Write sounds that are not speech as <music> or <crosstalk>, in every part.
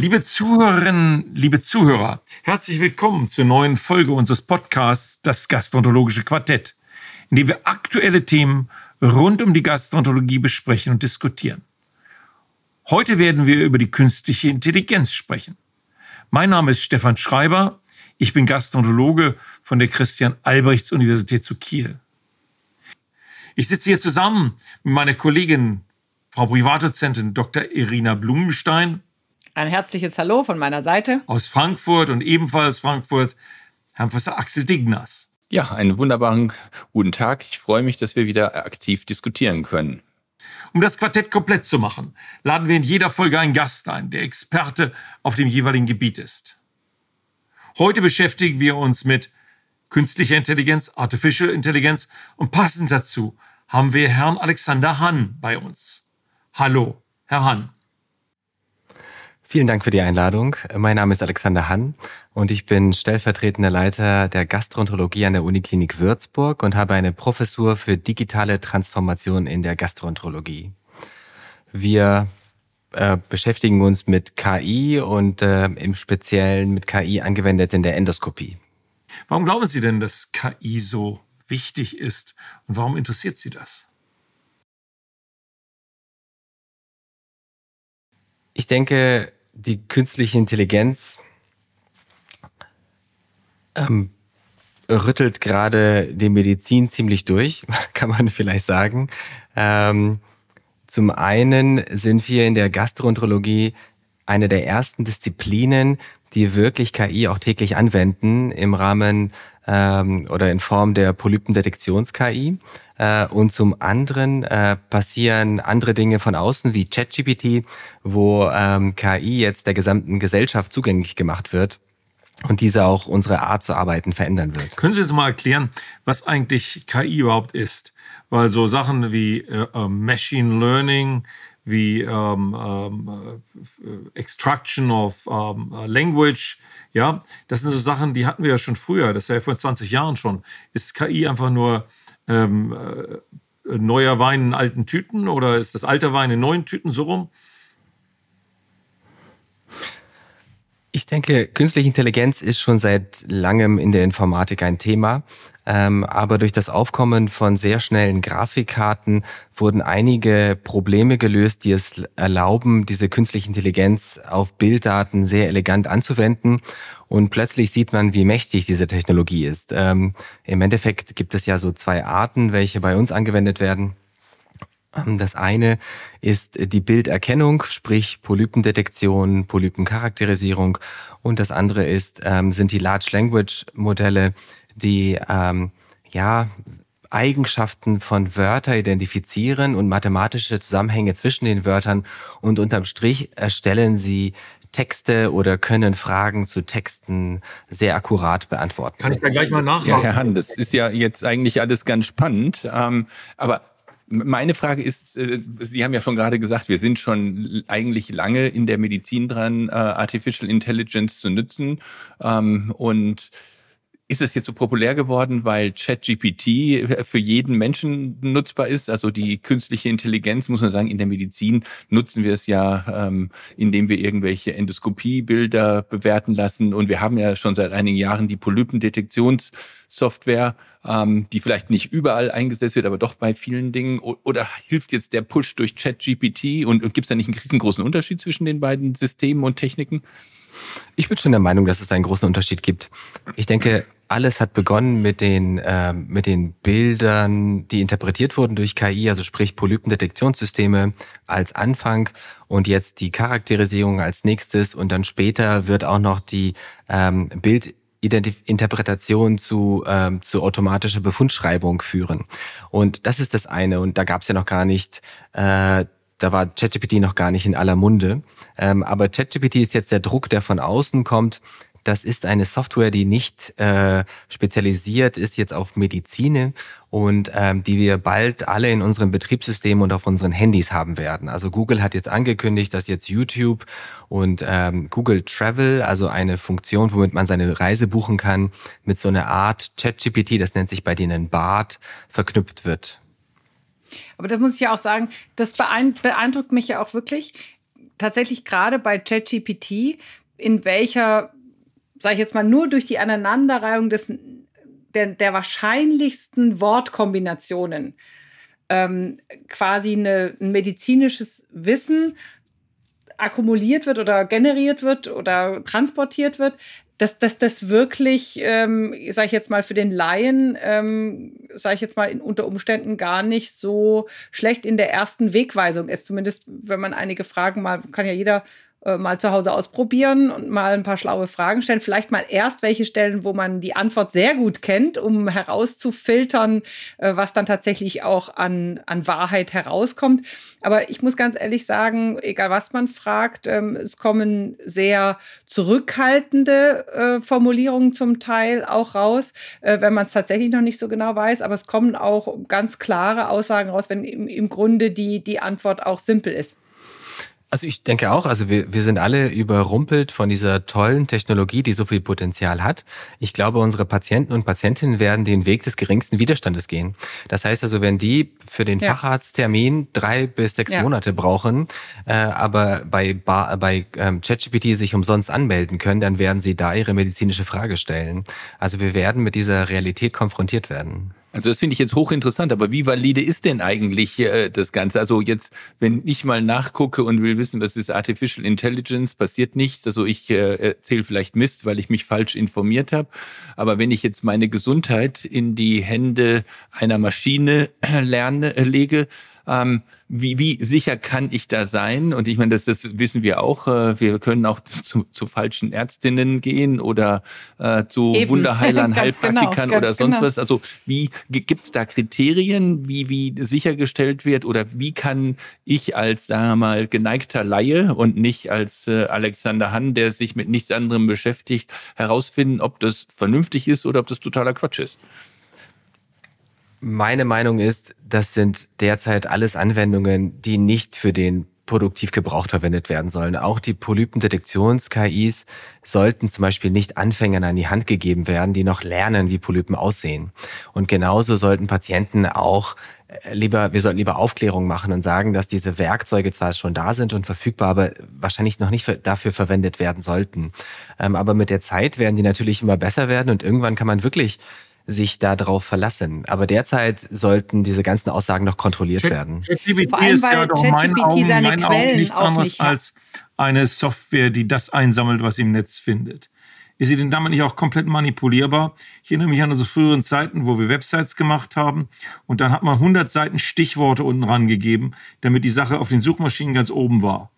Liebe Zuhörerinnen, liebe Zuhörer, herzlich willkommen zur neuen Folge unseres Podcasts Das Gastroenterologische Quartett, in dem wir aktuelle Themen rund um die Gastroenterologie besprechen und diskutieren. Heute werden wir über die künstliche Intelligenz sprechen. Mein Name ist Stefan Schreiber, ich bin Gastroenterologe von der Christian Albrechts Universität zu Kiel. Ich sitze hier zusammen mit meiner Kollegin, Frau Privatdozentin Dr. Irina Blumenstein ein herzliches Hallo von meiner Seite. Aus Frankfurt und ebenfalls Frankfurt, Herrn Professor Axel Dignas. Ja, einen wunderbaren guten Tag. Ich freue mich, dass wir wieder aktiv diskutieren können. Um das Quartett komplett zu machen, laden wir in jeder Folge einen Gast ein, der Experte auf dem jeweiligen Gebiet ist. Heute beschäftigen wir uns mit künstlicher Intelligenz, Artificial Intelligenz und passend dazu haben wir Herrn Alexander Hahn bei uns. Hallo, Herr Hahn. Vielen Dank für die Einladung. Mein Name ist Alexander Hann und ich bin stellvertretender Leiter der Gastroenterologie an der Uniklinik Würzburg und habe eine Professur für digitale Transformation in der Gastroenterologie. Wir äh, beschäftigen uns mit KI und äh, im Speziellen mit KI angewendet in der Endoskopie. Warum glauben Sie denn, dass KI so wichtig ist und warum interessiert Sie das? Ich denke, die künstliche Intelligenz ähm, rüttelt gerade die Medizin ziemlich durch, <laughs> kann man vielleicht sagen. Ähm, zum einen sind wir in der Gastroenterologie eine der ersten Disziplinen, die wirklich KI auch täglich anwenden im Rahmen ähm, oder in Form der Polypendetektions-KI. Äh, und zum anderen äh, passieren andere Dinge von außen wie ChatGPT, wo ähm, KI jetzt der gesamten Gesellschaft zugänglich gemacht wird und diese auch unsere Art zu arbeiten verändern wird. Können Sie uns mal erklären, was eigentlich KI überhaupt ist? Weil so Sachen wie äh, äh Machine Learning, wie ähm, ähm, äh, Extraction of ähm, Language, ja, das sind so Sachen, die hatten wir ja schon früher, das ist ja vor 20 Jahren schon. Ist KI einfach nur ähm, äh, neuer Wein in alten Tüten oder ist das alter Wein in neuen Tüten so rum? Ich denke, künstliche Intelligenz ist schon seit langem in der Informatik ein Thema. Ähm, aber durch das Aufkommen von sehr schnellen Grafikkarten wurden einige Probleme gelöst, die es erlauben, diese künstliche Intelligenz auf Bilddaten sehr elegant anzuwenden. Und plötzlich sieht man, wie mächtig diese Technologie ist. Ähm, Im Endeffekt gibt es ja so zwei Arten, welche bei uns angewendet werden. Ähm, das eine ist die Bilderkennung, sprich Polypendetektion, Polypencharakterisierung. Und das andere ist, ähm, sind die Large Language Modelle, die ähm, ja Eigenschaften von Wörter identifizieren und mathematische Zusammenhänge zwischen den Wörtern und unterm Strich erstellen sie Texte oder können Fragen zu Texten sehr akkurat beantworten. Kann ich da gleich mal nachfragen? Ja, Herr Hahn, das ist ja jetzt eigentlich alles ganz spannend. Ähm, aber meine Frage ist, äh, Sie haben ja schon gerade gesagt, wir sind schon eigentlich lange in der Medizin dran, äh, Artificial Intelligence zu nutzen. Ähm, und ist es jetzt so populär geworden, weil ChatGPT für jeden Menschen nutzbar ist? Also die künstliche Intelligenz, muss man sagen, in der Medizin nutzen wir es ja, ähm, indem wir irgendwelche Endoskopiebilder bewerten lassen. Und wir haben ja schon seit einigen Jahren die Polypendetektionssoftware, ähm, die vielleicht nicht überall eingesetzt wird, aber doch bei vielen Dingen. Oder hilft jetzt der Push durch ChatGPT? Und, und gibt es da nicht einen riesengroßen Unterschied zwischen den beiden Systemen und Techniken? Ich bin schon der Meinung, dass es einen großen Unterschied gibt. Ich denke, alles hat begonnen mit den, äh, mit den Bildern, die interpretiert wurden durch KI, also sprich Polypendetektionssysteme als Anfang und jetzt die Charakterisierung als nächstes und dann später wird auch noch die ähm, Bildinterpretation zu, ähm, zu automatischer Befundschreibung führen. Und das ist das eine. Und da gab es ja noch gar nicht äh, da war ChatGPT noch gar nicht in aller Munde. Ähm, aber ChatGPT ist jetzt der Druck, der von außen kommt, das ist eine Software, die nicht äh, spezialisiert ist jetzt auf Medizin und ähm, die wir bald alle in unserem Betriebssystem und auf unseren Handys haben werden. Also Google hat jetzt angekündigt, dass jetzt YouTube und ähm, Google Travel, also eine Funktion, womit man seine Reise buchen kann, mit so einer Art ChatGPT, das nennt sich bei denen BART, verknüpft wird. Aber das muss ich ja auch sagen, das beeindruckt mich ja auch wirklich, tatsächlich gerade bei ChatGPT, in welcher, sage ich jetzt mal, nur durch die Aneinanderreihung des der, der wahrscheinlichsten Wortkombinationen ähm, quasi eine, ein medizinisches Wissen akkumuliert wird oder generiert wird oder transportiert wird, dass, dass das wirklich, ähm, sage ich jetzt mal, für den Laien, ähm, sage ich jetzt mal, in, unter Umständen gar nicht so schlecht in der ersten Wegweisung ist. Zumindest, wenn man einige Fragen mal, kann ja jeder mal zu Hause ausprobieren und mal ein paar schlaue Fragen stellen. Vielleicht mal erst welche stellen, wo man die Antwort sehr gut kennt, um herauszufiltern, äh, was dann tatsächlich auch an, an Wahrheit herauskommt. Aber ich muss ganz ehrlich sagen, egal was man fragt, ähm, es kommen sehr zurückhaltende äh, Formulierungen zum Teil auch raus, äh, wenn man es tatsächlich noch nicht so genau weiß. Aber es kommen auch ganz klare Aussagen raus, wenn im, im Grunde die, die Antwort auch simpel ist. Also ich denke auch, also wir, wir sind alle überrumpelt von dieser tollen Technologie, die so viel Potenzial hat. Ich glaube, unsere Patienten und Patientinnen werden den Weg des geringsten Widerstandes gehen. Das heißt also, wenn die für den ja. Facharzttermin drei bis sechs ja. Monate brauchen, äh, aber bei, bei ähm, ChatGPT sich umsonst anmelden können, dann werden sie da ihre medizinische Frage stellen. Also wir werden mit dieser Realität konfrontiert werden. Also das finde ich jetzt hochinteressant, aber wie valide ist denn eigentlich äh, das Ganze? Also jetzt, wenn ich mal nachgucke und will wissen, was ist Artificial Intelligence, passiert nichts. Also ich äh, erzähle vielleicht Mist, weil ich mich falsch informiert habe. Aber wenn ich jetzt meine Gesundheit in die Hände einer Maschine <clears throat> lerne, äh, lege, ähm, wie, wie sicher kann ich da sein? Und ich meine, das, das wissen wir auch. Äh, wir können auch <laughs> zu, zu falschen Ärztinnen gehen oder äh, zu Eben. <laughs> Wunderheilern, genau, Heilpraktikern genau, oder sonst genau. was. Also wie gibt's da Kriterien, wie, wie sichergestellt wird oder wie kann ich als, sagen wir mal, geneigter Laie und nicht als äh, Alexander Hann, der sich mit nichts anderem beschäftigt, herausfinden, ob das vernünftig ist oder ob das totaler Quatsch ist? Meine Meinung ist, das sind derzeit alles Anwendungen, die nicht für den Produktivgebrauch verwendet werden sollen. Auch die Polypendetektions-KIs sollten zum Beispiel nicht Anfängern an die Hand gegeben werden, die noch lernen, wie Polypen aussehen. Und genauso sollten Patienten auch äh, lieber, wir sollten lieber Aufklärung machen und sagen, dass diese Werkzeuge zwar schon da sind und verfügbar, aber wahrscheinlich noch nicht dafür verwendet werden sollten. Ähm, aber mit der Zeit werden die natürlich immer besser werden und irgendwann kann man wirklich sich darauf verlassen. Aber derzeit sollten diese ganzen Aussagen noch kontrolliert Chat, werden. ChatGPT ist ja doch meinen Augen, meinen Augen nichts anderes nicht als eine Software, die das einsammelt, was im Netz findet. Ist sie denn damit nicht auch komplett manipulierbar? Ich erinnere mich an unsere früheren Zeiten, wo wir Websites gemacht haben und dann hat man 100 Seiten Stichworte unten rangegeben, damit die Sache auf den Suchmaschinen ganz oben war.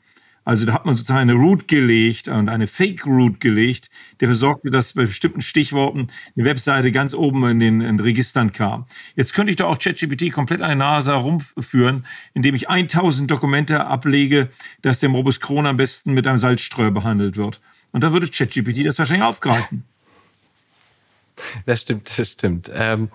Also da hat man sozusagen eine Route gelegt und eine Fake-Route gelegt, der dafür sorgte, dass bei bestimmten Stichworten eine Webseite ganz oben in den, in Registern kam. Jetzt könnte ich doch auch ChatGPT komplett an der Nase herumführen, indem ich 1000 Dokumente ablege, dass der Morbus Crohn am besten mit einem Salzstreuer behandelt wird. Und da würde ChatGPT das wahrscheinlich aufgreifen. Das stimmt, das stimmt. Ähm,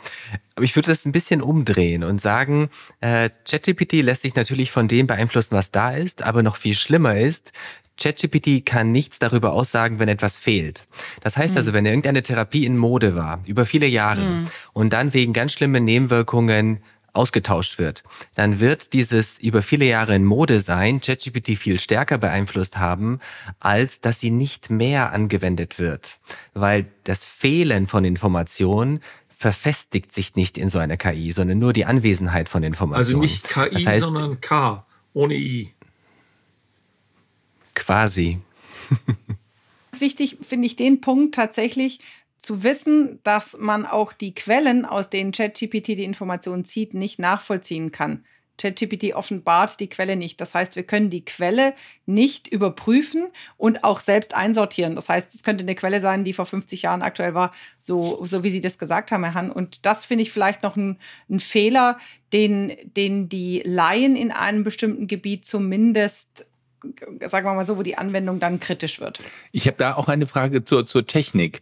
aber ich würde das ein bisschen umdrehen und sagen, äh, ChatGPT lässt sich natürlich von dem beeinflussen, was da ist, aber noch viel schlimmer ist, ChatGPT kann nichts darüber aussagen, wenn etwas fehlt. Das heißt mhm. also, wenn irgendeine Therapie in Mode war, über viele Jahre, mhm. und dann wegen ganz schlimmen Nebenwirkungen ausgetauscht wird, dann wird dieses über viele Jahre in Mode sein, ChatGPT viel stärker beeinflusst haben, als dass sie nicht mehr angewendet wird. Weil das Fehlen von Informationen verfestigt sich nicht in so einer KI, sondern nur die Anwesenheit von Informationen. Also nicht KI, das heißt, sondern K ohne I. Quasi. <laughs> Wichtig finde ich den Punkt tatsächlich, zu wissen, dass man auch die Quellen, aus denen ChatGPT die Informationen zieht, nicht nachvollziehen kann. ChatGPT offenbart die Quelle nicht. Das heißt, wir können die Quelle nicht überprüfen und auch selbst einsortieren. Das heißt, es könnte eine Quelle sein, die vor 50 Jahren aktuell war, so, so wie Sie das gesagt haben, Herr Hahn. Und das finde ich vielleicht noch ein, ein Fehler, den, den die Laien in einem bestimmten Gebiet zumindest sagen wir mal so, wo die Anwendung dann kritisch wird. Ich habe da auch eine Frage zur, zur Technik.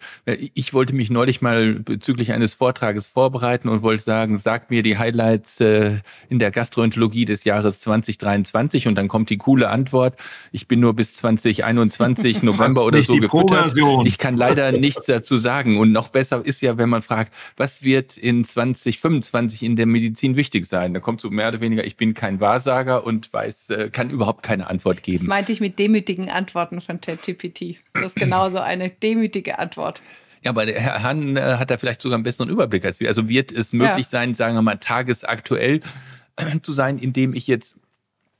Ich wollte mich neulich mal bezüglich eines Vortrages vorbereiten und wollte sagen, sag mir die Highlights äh, in der Gastroenterologie des Jahres 2023 und dann kommt die coole Antwort. Ich bin nur bis 2021 <laughs> November oder so gefüttert. Ich kann leider nichts dazu sagen und noch besser ist ja, wenn man fragt, was wird in 2025 in der Medizin wichtig sein? Da kommt so mehr oder weniger, ich bin kein Wahrsager und weiß, äh, kann überhaupt keine Antwort geben. Das meinte ich mit demütigen Antworten von ChatGPT. Das ist genauso eine demütige Antwort. Ja, aber der Herr Hahn äh, hat da vielleicht sogar einen besseren Überblick als wir. Also wird es möglich ja. sein, sagen wir mal, tagesaktuell zu sein, indem ich jetzt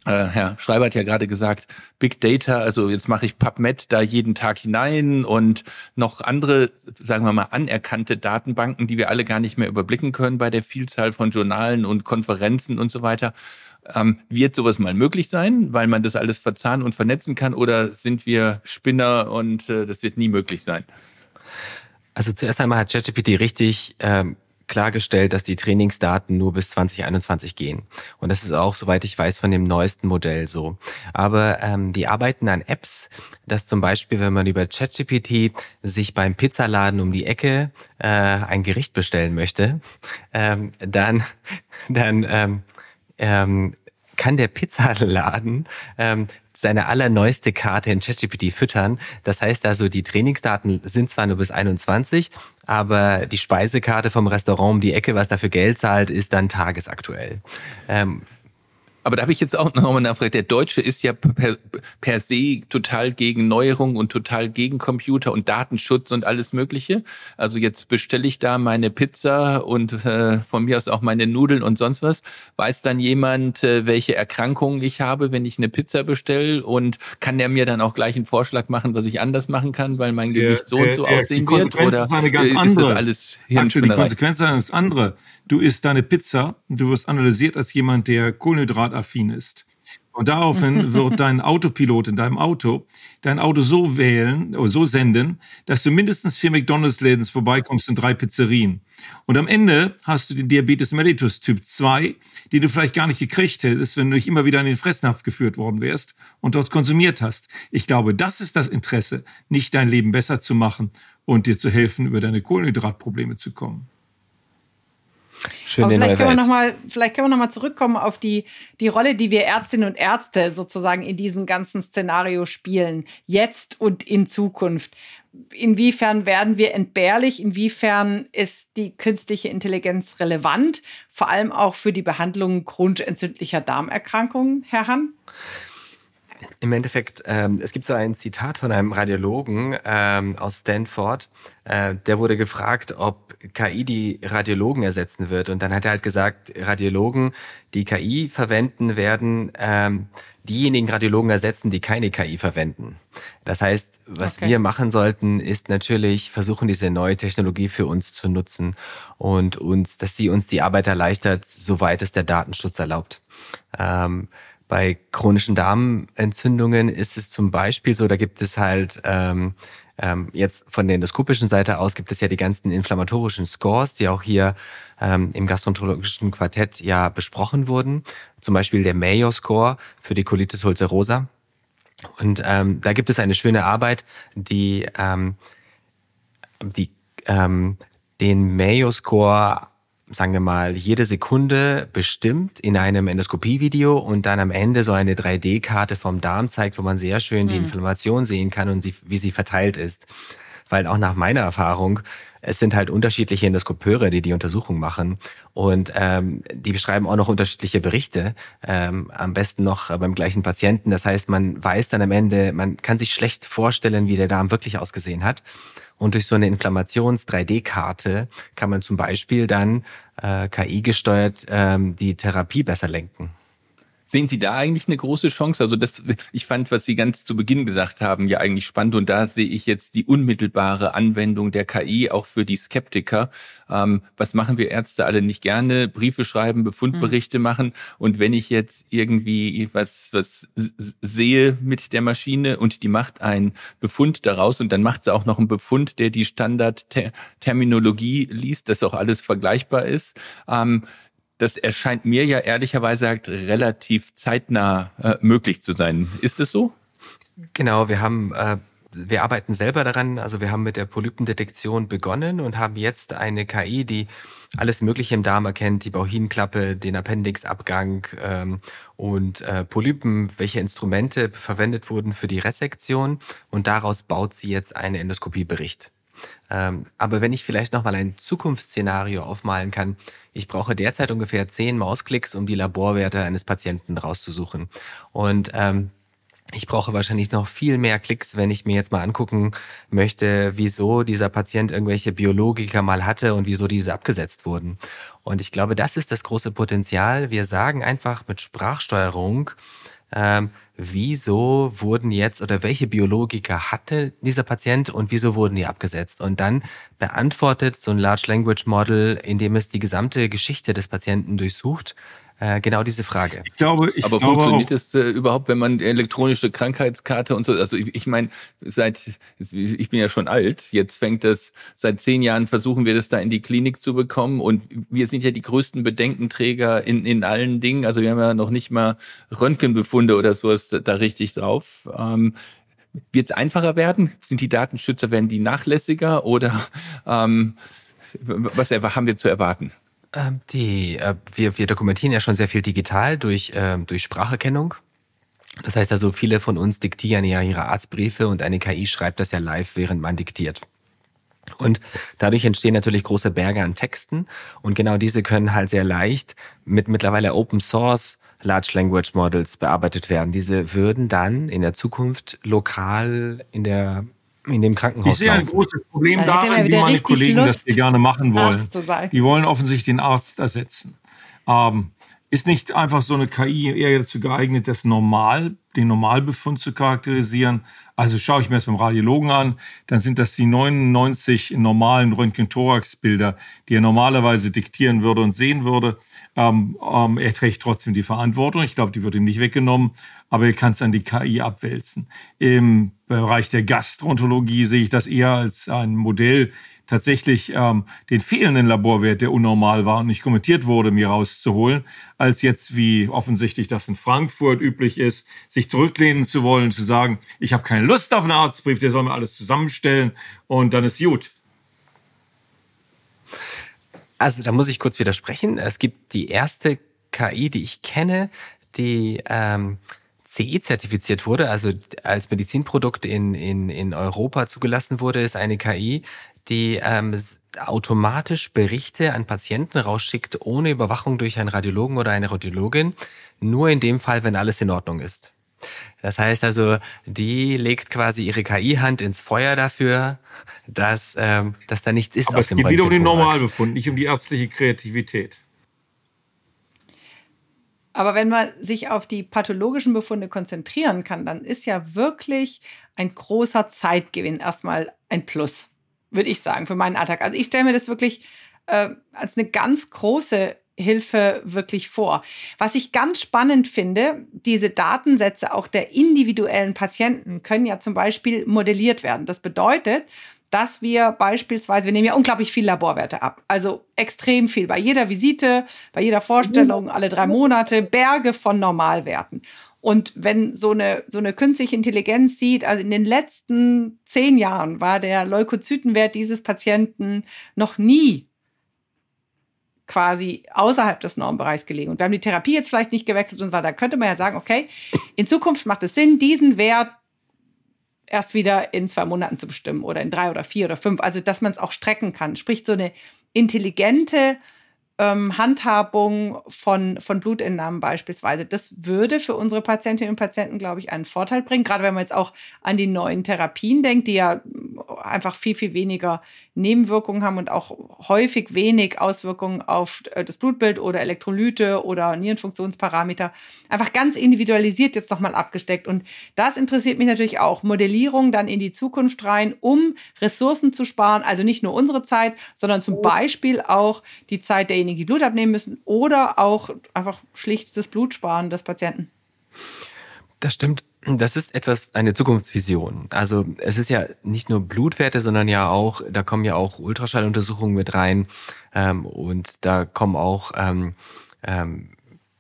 äh, Herr Schreiber hat ja gerade gesagt, Big Data, also jetzt mache ich PubMed da jeden Tag hinein und noch andere, sagen wir mal, anerkannte Datenbanken, die wir alle gar nicht mehr überblicken können bei der Vielzahl von Journalen und Konferenzen und so weiter. Ähm, wird sowas mal möglich sein, weil man das alles verzahnen und vernetzen kann, oder sind wir Spinner und äh, das wird nie möglich sein? Also zuerst einmal hat ChatGPT richtig ähm, klargestellt, dass die Trainingsdaten nur bis 2021 gehen. Und das ist auch, soweit ich weiß, von dem neuesten Modell so. Aber ähm, die arbeiten an Apps, dass zum Beispiel, wenn man über ChatGPT sich beim Pizzaladen um die Ecke äh, ein Gericht bestellen möchte, ähm, dann, <laughs> dann ähm, ähm, kann der Pizzaladen ähm, seine allerneueste Karte in ChatGPT füttern. Das heißt also, die Trainingsdaten sind zwar nur bis 21, aber die Speisekarte vom Restaurant um die Ecke, was dafür Geld zahlt, ist dann tagesaktuell. Ähm, aber da habe ich jetzt auch noch mal nachgefragt. Der Deutsche ist ja per, per se total gegen Neuerungen und total gegen Computer und Datenschutz und alles Mögliche. Also jetzt bestelle ich da meine Pizza und äh, von mir aus auch meine Nudeln und sonst was. Weiß dann jemand, äh, welche Erkrankungen ich habe, wenn ich eine Pizza bestelle? Und kann der mir dann auch gleich einen Vorschlag machen, was ich anders machen kann, weil mein der, Gewicht so der, und so der, aussehen wird? Oder ist, eine ganz das alles Actually, Die Konsequenz ist andere. Du isst deine Pizza und du wirst analysiert als jemand, der Kohlenhydrataffin ist. Und daraufhin <laughs> wird dein Autopilot in deinem Auto dein Auto so wählen oder so senden, dass du mindestens vier McDonalds-Läden vorbeikommst und drei Pizzerien. Und am Ende hast du den Diabetes mellitus Typ 2, den du vielleicht gar nicht gekriegt hättest, wenn du nicht immer wieder in den Fressnapf geführt worden wärst und dort konsumiert hast. Ich glaube, das ist das Interesse, nicht dein Leben besser zu machen und dir zu helfen, über deine Kohlenhydratprobleme zu kommen. Schöne Aber vielleicht können, wir noch mal, vielleicht können wir nochmal zurückkommen auf die, die Rolle, die wir Ärztinnen und Ärzte sozusagen in diesem ganzen Szenario spielen, jetzt und in Zukunft. Inwiefern werden wir entbehrlich? Inwiefern ist die künstliche Intelligenz relevant? Vor allem auch für die Behandlung chronisch entzündlicher Darmerkrankungen, Herr Hahn? Im Endeffekt, ähm, es gibt so ein Zitat von einem Radiologen ähm, aus Stanford, äh, der wurde gefragt, ob KI die Radiologen ersetzen wird. Und dann hat er halt gesagt, Radiologen, die KI verwenden, werden ähm, diejenigen Radiologen ersetzen, die keine KI verwenden. Das heißt, was okay. wir machen sollten, ist natürlich versuchen, diese neue Technologie für uns zu nutzen und uns, dass sie uns die Arbeit erleichtert, soweit es der Datenschutz erlaubt. Ähm, bei chronischen Darmentzündungen ist es zum Beispiel so, da gibt es halt ähm, ähm, jetzt von der endoskopischen Seite aus gibt es ja die ganzen inflammatorischen Scores, die auch hier ähm, im gastroenterologischen Quartett ja besprochen wurden. Zum Beispiel der Mayo-Score für die Colitis ulcerosa. Und ähm, da gibt es eine schöne Arbeit, die, ähm, die ähm, den Mayo-Score sagen wir mal, jede Sekunde bestimmt in einem Endoskopievideo und dann am Ende so eine 3D-Karte vom Darm zeigt, wo man sehr schön die mhm. Inflammation sehen kann und sie, wie sie verteilt ist. Weil auch nach meiner Erfahrung, es sind halt unterschiedliche Endoskopeure, die die Untersuchung machen. Und ähm, die beschreiben auch noch unterschiedliche Berichte, ähm, am besten noch beim gleichen Patienten. Das heißt, man weiß dann am Ende, man kann sich schlecht vorstellen, wie der Darm wirklich ausgesehen hat. Und durch so eine Inflammations-3D-Karte kann man zum Beispiel dann äh, KI-gesteuert ähm, die Therapie besser lenken. Sehen Sie da eigentlich eine große Chance? Also das, ich fand, was Sie ganz zu Beginn gesagt haben, ja eigentlich spannend. Und da sehe ich jetzt die unmittelbare Anwendung der KI auch für die Skeptiker. Ähm, was machen wir Ärzte alle nicht gerne? Briefe schreiben, Befundberichte mhm. machen. Und wenn ich jetzt irgendwie was, was sehe mit der Maschine und die macht einen Befund daraus und dann macht sie auch noch einen Befund, der die Standardterminologie liest, dass auch alles vergleichbar ist. Ähm, das erscheint mir ja ehrlicherweise relativ zeitnah äh, möglich zu sein. Ist es so? Genau, wir haben äh, wir arbeiten selber daran. Also wir haben mit der Polypendetektion begonnen und haben jetzt eine KI, die alles Mögliche im Darm erkennt, die Bauchinklappe, den Appendixabgang ähm, und äh, Polypen, welche Instrumente verwendet wurden für die Resektion und daraus baut sie jetzt einen Endoskopiebericht. Ähm, aber wenn ich vielleicht noch mal ein Zukunftsszenario aufmalen kann, ich brauche derzeit ungefähr zehn Mausklicks, um die Laborwerte eines Patienten rauszusuchen. Und ähm, ich brauche wahrscheinlich noch viel mehr Klicks, wenn ich mir jetzt mal angucken möchte, wieso dieser Patient irgendwelche Biologiker mal hatte und wieso diese abgesetzt wurden. Und ich glaube, das ist das große Potenzial. Wir sagen einfach mit Sprachsteuerung, ähm, wieso wurden jetzt oder welche Biologika hatte dieser Patient und wieso wurden die abgesetzt? Und dann beantwortet so ein Large Language Model, indem es die gesamte Geschichte des Patienten durchsucht, äh, genau diese Frage. Ich glaube, ich Aber glaube funktioniert das äh, überhaupt, wenn man elektronische Krankheitskarte und so, also ich, ich meine, seit, ich bin ja schon alt, jetzt fängt das, seit zehn Jahren versuchen wir das da in die Klinik zu bekommen und wir sind ja die größten Bedenkenträger in, in allen Dingen, also wir haben ja noch nicht mal Röntgenbefunde oder sowas da richtig drauf. Ähm, wird es einfacher werden? Sind die Datenschützer, werden die nachlässiger oder ähm, was haben wir zu erwarten? Ähm, die, äh, wir, wir dokumentieren ja schon sehr viel digital durch, äh, durch Spracherkennung. Das heißt also, viele von uns diktieren ja ihre Arztbriefe und eine KI schreibt das ja live, während man diktiert. Und dadurch entstehen natürlich große Berge an Texten und genau diese können halt sehr leicht mit mittlerweile Open Source Large Language Models bearbeitet werden. Diese würden dann in der Zukunft lokal in der in dem Krankenhaus. Ich sehe ein großes Problem da darin, wie meine Kollegen Lust, das hier gerne machen wollen. Die wollen offensichtlich den Arzt ersetzen. Ähm, ist nicht einfach so eine KI eher dazu geeignet, das Normal, den Normalbefund zu charakterisieren? Also schaue ich mir das beim Radiologen an, dann sind das die 99 normalen Röntgen-Thorax-Bilder, die er normalerweise diktieren würde und sehen würde. Ähm, ähm, er trägt trotzdem die Verantwortung. Ich glaube, die wird ihm nicht weggenommen, aber er kann es an die KI abwälzen. Im Bereich der Gastroenterologie sehe ich das eher als ein Modell, tatsächlich ähm, den fehlenden Laborwert, der unnormal war und nicht kommentiert wurde, mir rauszuholen, als jetzt, wie offensichtlich das in Frankfurt üblich ist, sich zurücklehnen zu wollen, zu sagen, ich habe keine Lust auf einen Arztbrief, der soll mir alles zusammenstellen und dann ist gut. Also da muss ich kurz widersprechen. Es gibt die erste KI, die ich kenne, die ähm, CE-zertifiziert wurde, also als Medizinprodukt in, in, in Europa zugelassen wurde, ist eine KI, die ähm, automatisch Berichte an Patienten rausschickt, ohne Überwachung durch einen Radiologen oder eine Radiologin, nur in dem Fall, wenn alles in Ordnung ist. Das heißt also, die legt quasi ihre KI-Hand ins Feuer dafür, dass, ähm, dass da nichts ist. Aber es geht wieder um den Normalbefund, nicht um die ärztliche Kreativität. Aber wenn man sich auf die pathologischen Befunde konzentrieren kann, dann ist ja wirklich ein großer Zeitgewinn erstmal ein Plus, würde ich sagen, für meinen Alltag. Also ich stelle mir das wirklich äh, als eine ganz große Hilfe wirklich vor. Was ich ganz spannend finde, diese Datensätze auch der individuellen Patienten können ja zum Beispiel modelliert werden. Das bedeutet, dass wir beispielsweise, wir nehmen ja unglaublich viel Laborwerte ab. Also extrem viel. Bei jeder Visite, bei jeder Vorstellung, alle drei Monate, Berge von Normalwerten. Und wenn so eine, so eine künstliche Intelligenz sieht, also in den letzten zehn Jahren war der Leukozytenwert dieses Patienten noch nie quasi außerhalb des Normbereichs gelegen. Und wir haben die Therapie jetzt vielleicht nicht gewechselt und so weiter. Da könnte man ja sagen, okay, in Zukunft macht es Sinn, diesen Wert erst wieder in zwei Monaten zu bestimmen oder in drei oder vier oder fünf. Also, dass man es auch strecken kann. Sprich, so eine intelligente ähm, Handhabung von, von Blutentnahmen beispielsweise. Das würde für unsere Patientinnen und Patienten, glaube ich, einen Vorteil bringen. Gerade wenn man jetzt auch an die neuen Therapien denkt, die ja einfach viel, viel weniger Nebenwirkungen haben und auch häufig wenig Auswirkungen auf äh, das Blutbild oder Elektrolyte oder Nierenfunktionsparameter. Einfach ganz individualisiert jetzt nochmal abgesteckt. Und das interessiert mich natürlich auch. Modellierung dann in die Zukunft rein, um Ressourcen zu sparen. Also nicht nur unsere Zeit, sondern zum Beispiel auch die Zeit der derjenigen, die Blut abnehmen müssen, oder auch einfach schlicht das Blut sparen des Patienten. Das stimmt. Das ist etwas, eine Zukunftsvision. Also es ist ja nicht nur Blutwerte, sondern ja auch, da kommen ja auch Ultraschalluntersuchungen mit rein ähm, und da kommen auch ähm, ähm,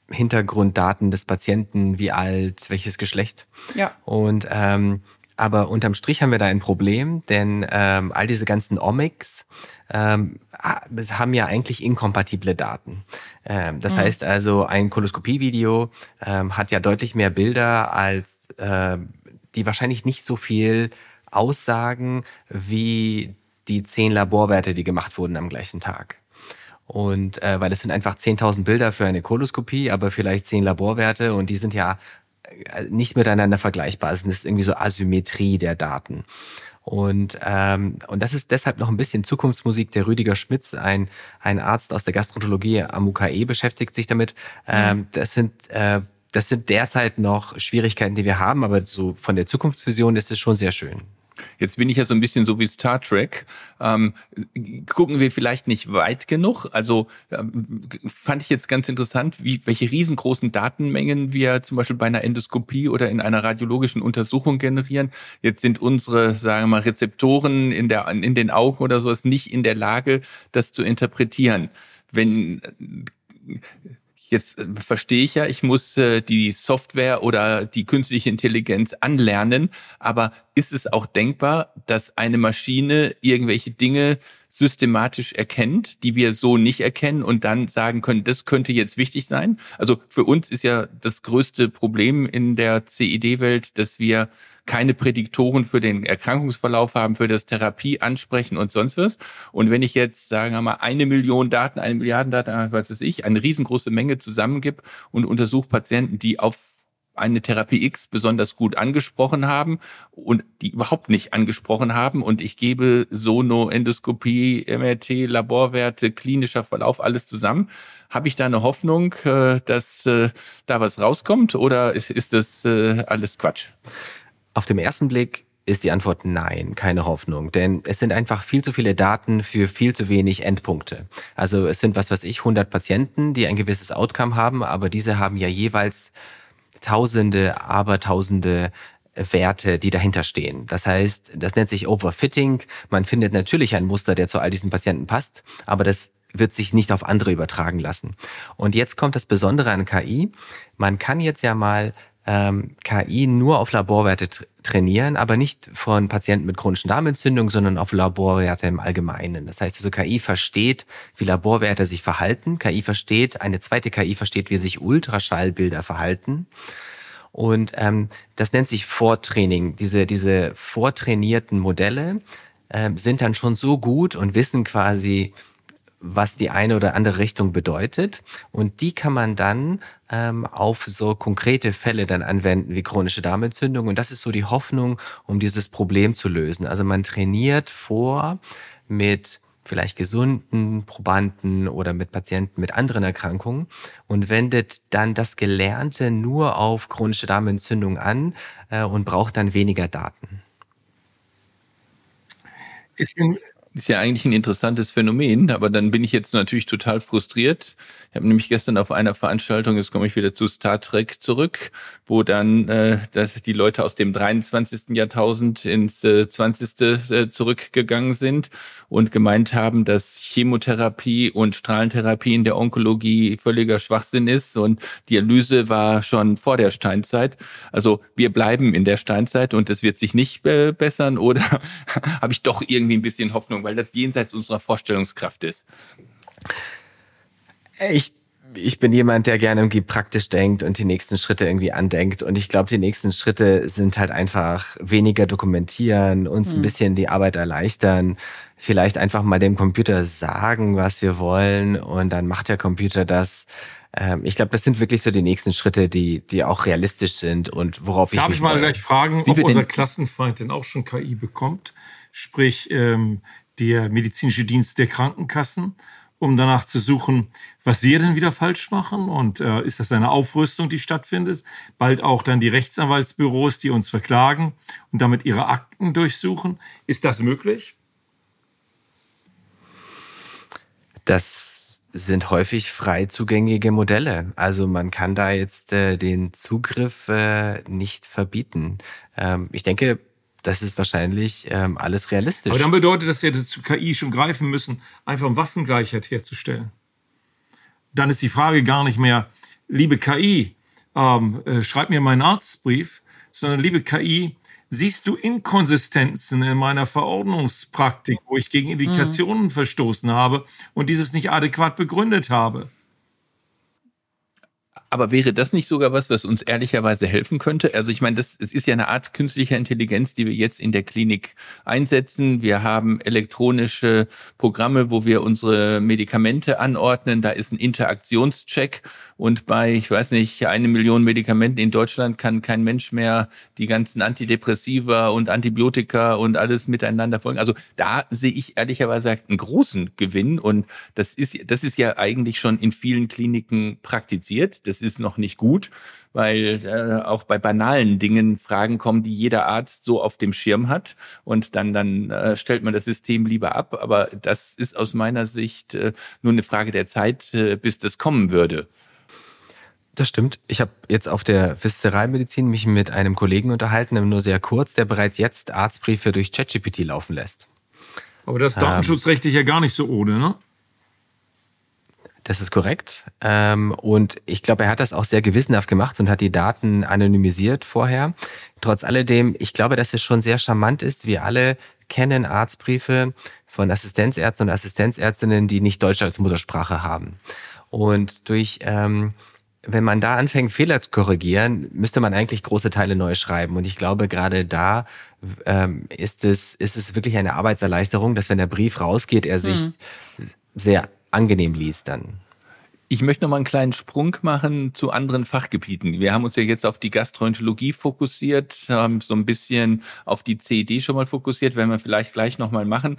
Hintergrunddaten des Patienten, wie alt, welches Geschlecht. Ja. Und ähm, aber unterm Strich haben wir da ein Problem, denn ähm, all diese ganzen Omics ähm, haben ja eigentlich inkompatible Daten. Ähm, das mhm. heißt also, ein Koloskopievideo ähm, hat ja deutlich mehr Bilder als äh, die wahrscheinlich nicht so viel aussagen wie die zehn Laborwerte, die gemacht wurden am gleichen Tag. Und äh, weil es sind einfach 10.000 Bilder für eine Koloskopie, aber vielleicht zehn Laborwerte und die sind ja nicht miteinander vergleichbar. Es ist irgendwie so Asymmetrie der Daten. Und, ähm, und das ist deshalb noch ein bisschen Zukunftsmusik. Der Rüdiger Schmitz, ein, ein Arzt aus der Gastroenterologie am UKE, beschäftigt sich damit. Ähm, das sind äh, das sind derzeit noch Schwierigkeiten, die wir haben, aber so von der Zukunftsvision ist es schon sehr schön. Jetzt bin ich ja so ein bisschen so wie Star Trek. Ähm, gucken wir vielleicht nicht weit genug? Also ähm, fand ich jetzt ganz interessant, wie, welche riesengroßen Datenmengen wir zum Beispiel bei einer Endoskopie oder in einer radiologischen Untersuchung generieren. Jetzt sind unsere, sagen wir mal, Rezeptoren in, der, in den Augen oder sowas nicht in der Lage, das zu interpretieren. Wenn Jetzt äh, verstehe ich ja, ich muss äh, die Software oder die künstliche Intelligenz anlernen, aber ist es auch denkbar, dass eine Maschine irgendwelche Dinge systematisch erkennt, die wir so nicht erkennen und dann sagen können, das könnte jetzt wichtig sein? Also für uns ist ja das größte Problem in der CID-Welt, dass wir keine Prädiktoren für den Erkrankungsverlauf haben, für das Therapie ansprechen und sonst was. Und wenn ich jetzt, sagen wir mal, eine Million Daten, eine Milliarden Daten, was weiß ich, eine riesengroße Menge zusammengib und untersuche Patienten, die auf eine Therapie X besonders gut angesprochen haben und die überhaupt nicht angesprochen haben und ich gebe Sono, Endoskopie, MRT, Laborwerte, klinischer Verlauf, alles zusammen. Habe ich da eine Hoffnung, äh, dass äh, da was rauskommt oder ist das äh, alles Quatsch? Auf dem ersten Blick ist die Antwort nein, keine Hoffnung, denn es sind einfach viel zu viele Daten für viel zu wenig Endpunkte. Also es sind was weiß ich 100 Patienten, die ein gewisses Outcome haben, aber diese haben ja jeweils Tausende, Abertausende Werte, die dahinter stehen. Das heißt, das nennt sich Overfitting. Man findet natürlich ein Muster, der zu all diesen Patienten passt, aber das wird sich nicht auf andere übertragen lassen. Und jetzt kommt das Besondere an KI. Man kann jetzt ja mal ähm, KI nur auf Laborwerte trainieren, aber nicht von Patienten mit chronischen Darmentzündung, sondern auf Laborwerte im Allgemeinen. Das heißt also, KI versteht, wie Laborwerte sich verhalten. KI versteht, eine zweite KI versteht, wie sich Ultraschallbilder verhalten. Und ähm, das nennt sich Vortraining. Diese, diese vortrainierten Modelle ähm, sind dann schon so gut und wissen quasi, was die eine oder andere Richtung bedeutet. Und die kann man dann ähm, auf so konkrete Fälle dann anwenden wie chronische Darmentzündung. Und das ist so die Hoffnung, um dieses Problem zu lösen. Also man trainiert vor mit vielleicht gesunden Probanden oder mit Patienten mit anderen Erkrankungen und wendet dann das Gelernte nur auf chronische Darmentzündung an äh, und braucht dann weniger Daten. Ist denn ist ja eigentlich ein interessantes Phänomen, aber dann bin ich jetzt natürlich total frustriert. Ich habe nämlich gestern auf einer Veranstaltung, jetzt komme ich wieder zu Star Trek zurück, wo dann äh, dass die Leute aus dem 23. Jahrtausend ins äh, 20. Äh, zurückgegangen sind und gemeint haben, dass Chemotherapie und Strahlentherapie in der Onkologie völliger Schwachsinn ist und Dialyse war schon vor der Steinzeit. Also wir bleiben in der Steinzeit und es wird sich nicht äh, bessern oder <laughs> habe ich doch irgendwie ein bisschen Hoffnung weil das jenseits unserer Vorstellungskraft ist? Ich ich bin jemand, der gerne irgendwie praktisch denkt und die nächsten Schritte irgendwie andenkt. Und ich glaube, die nächsten Schritte sind halt einfach weniger dokumentieren, uns mhm. ein bisschen die Arbeit erleichtern, vielleicht einfach mal dem Computer sagen, was wir wollen und dann macht der Computer das. Ähm, ich glaube, das sind wirklich so die nächsten Schritte, die, die auch realistisch sind und worauf ich Darf ich mal freue. gleich fragen, Sie ob unser Klassenfeind denn auch schon KI bekommt? Sprich, ähm, der medizinische Dienst der Krankenkassen, um danach zu suchen, was wir denn wieder falsch machen und äh, ist das eine Aufrüstung, die stattfindet? Bald auch dann die Rechtsanwaltsbüros, die uns verklagen und damit ihre Akten durchsuchen. Ist das möglich? Das sind häufig frei zugängliche Modelle. Also man kann da jetzt äh, den Zugriff äh, nicht verbieten. Ähm, ich denke, das ist wahrscheinlich ähm, alles realistisch. Aber dann bedeutet das ja, dass zu KI schon greifen müssen, einfach um Waffengleichheit herzustellen. dann ist die Frage gar nicht mehr, liebe KI, ähm, äh, schreib mir meinen Arztbrief, sondern liebe KI, siehst du Inkonsistenzen in meiner Verordnungspraktik, wo ich gegen Indikationen mhm. verstoßen habe und dieses nicht adäquat begründet habe? Aber wäre das nicht sogar was, was uns ehrlicherweise helfen könnte? Also ich meine, das, das ist ja eine Art künstlicher Intelligenz, die wir jetzt in der Klinik einsetzen. Wir haben elektronische Programme, wo wir unsere Medikamente anordnen. Da ist ein Interaktionscheck. Und bei, ich weiß nicht, eine Million Medikamenten in Deutschland kann kein Mensch mehr die ganzen Antidepressiva und Antibiotika und alles miteinander folgen. Also da sehe ich ehrlicherweise einen großen Gewinn. Und das ist, das ist ja eigentlich schon in vielen Kliniken praktiziert. Das ist noch nicht gut, weil äh, auch bei banalen Dingen Fragen kommen, die jeder Arzt so auf dem Schirm hat und dann dann äh, stellt man das System lieber ab. Aber das ist aus meiner Sicht äh, nur eine Frage der Zeit, äh, bis das kommen würde. Das stimmt. Ich habe jetzt auf der Viszeralmedizin mich mit einem Kollegen unterhalten, nur sehr kurz, der bereits jetzt Arztbriefe durch ChatGPT laufen lässt. Aber das ist datenschutzrechtlich ähm, ja gar nicht so ohne, ne? Das ist korrekt. Ähm, und ich glaube, er hat das auch sehr gewissenhaft gemacht und hat die Daten anonymisiert vorher. Trotz alledem, ich glaube, dass es schon sehr charmant ist. Wir alle kennen Arztbriefe von Assistenzärzten und Assistenzärztinnen, die nicht Deutsch als Muttersprache haben. Und durch, ähm, wenn man da anfängt, Fehler zu korrigieren, müsste man eigentlich große Teile neu schreiben. Und ich glaube, gerade da ähm, ist, es, ist es wirklich eine Arbeitserleichterung, dass wenn der Brief rausgeht, er sich mhm. sehr angenehm liest dann. Ich möchte noch mal einen kleinen Sprung machen zu anderen Fachgebieten. Wir haben uns ja jetzt auf die Gastroenterologie fokussiert, haben so ein bisschen auf die CED schon mal fokussiert, werden wir vielleicht gleich noch mal machen.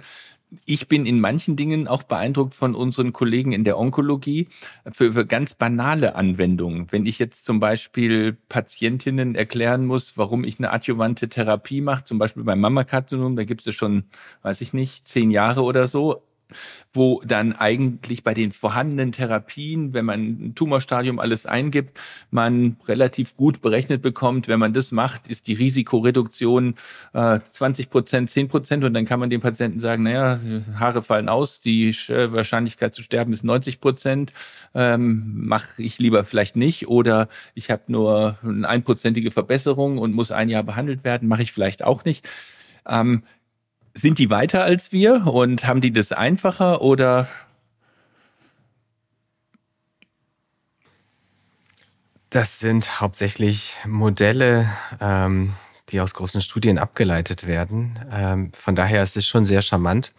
Ich bin in manchen Dingen auch beeindruckt von unseren Kollegen in der Onkologie für, für ganz banale Anwendungen. Wenn ich jetzt zum Beispiel Patientinnen erklären muss, warum ich eine adjuvante Therapie mache, zum Beispiel beim Mammakarzinom, da gibt es schon, weiß ich nicht, zehn Jahre oder so, wo dann eigentlich bei den vorhandenen Therapien, wenn man ein Tumorstadium alles eingibt, man relativ gut berechnet bekommt, wenn man das macht, ist die Risikoreduktion äh, 20 Prozent, 10 Prozent und dann kann man dem Patienten sagen, naja, Haare fallen aus, die Wahrscheinlichkeit zu sterben ist 90 Prozent, ähm, mache ich lieber vielleicht nicht oder ich habe nur eine einprozentige Verbesserung und muss ein Jahr behandelt werden, mache ich vielleicht auch nicht. Ähm, sind die weiter als wir und haben die das einfacher oder? Das sind hauptsächlich Modelle, ähm, die aus großen Studien abgeleitet werden. Ähm, von daher ist es schon sehr charmant.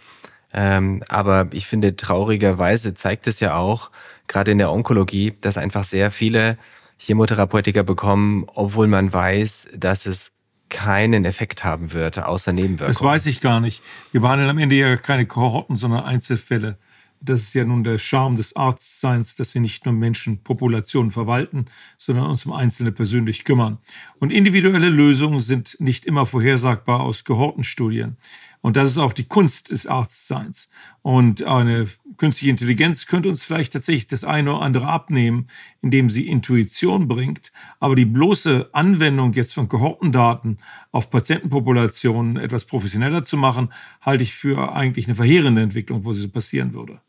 Ähm, aber ich finde, traurigerweise zeigt es ja auch, gerade in der Onkologie, dass einfach sehr viele Chemotherapeutiker bekommen, obwohl man weiß, dass es keinen Effekt haben wird, außer Nebenwirkungen. Das weiß ich gar nicht. Wir behandeln am Ende ja keine Kohorten, sondern Einzelfälle. Das ist ja nun der Charme des Arztseins, dass wir nicht nur Menschenpopulationen verwalten, sondern uns um Einzelne persönlich kümmern. Und individuelle Lösungen sind nicht immer vorhersagbar aus Gehortenstudien. Und das ist auch die Kunst des Arztseins. Und eine künstliche Intelligenz könnte uns vielleicht tatsächlich das eine oder andere abnehmen, indem sie Intuition bringt. Aber die bloße Anwendung jetzt von Kohortendaten auf Patientenpopulationen etwas professioneller zu machen, halte ich für eigentlich eine verheerende Entwicklung, wo sie so passieren würde.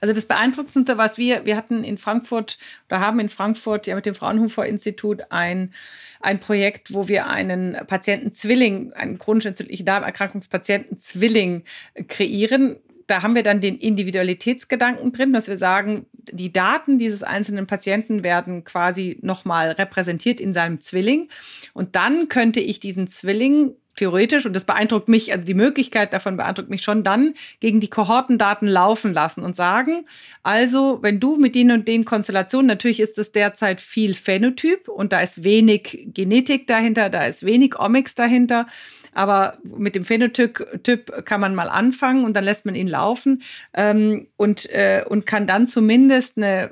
Also das Beeindruckendste, was wir, wir hatten in Frankfurt oder haben in Frankfurt ja mit dem Fraunhofer Institut ein, ein Projekt, wo wir einen Patienten Zwilling, einen chronisch entzündlichen Darmerkrankungspatienten Zwilling kreieren. Da haben wir dann den Individualitätsgedanken drin, dass wir sagen, die Daten dieses einzelnen Patienten werden quasi nochmal repräsentiert in seinem Zwilling. Und dann könnte ich diesen Zwilling theoretisch, und das beeindruckt mich, also die Möglichkeit davon beeindruckt mich schon, dann gegen die Kohortendaten laufen lassen und sagen, also wenn du mit den und den Konstellationen, natürlich ist es derzeit viel Phänotyp und da ist wenig Genetik dahinter, da ist wenig Omics dahinter, aber mit dem Phänotyp typ kann man mal anfangen und dann lässt man ihn laufen ähm, und, äh, und kann dann zumindest eine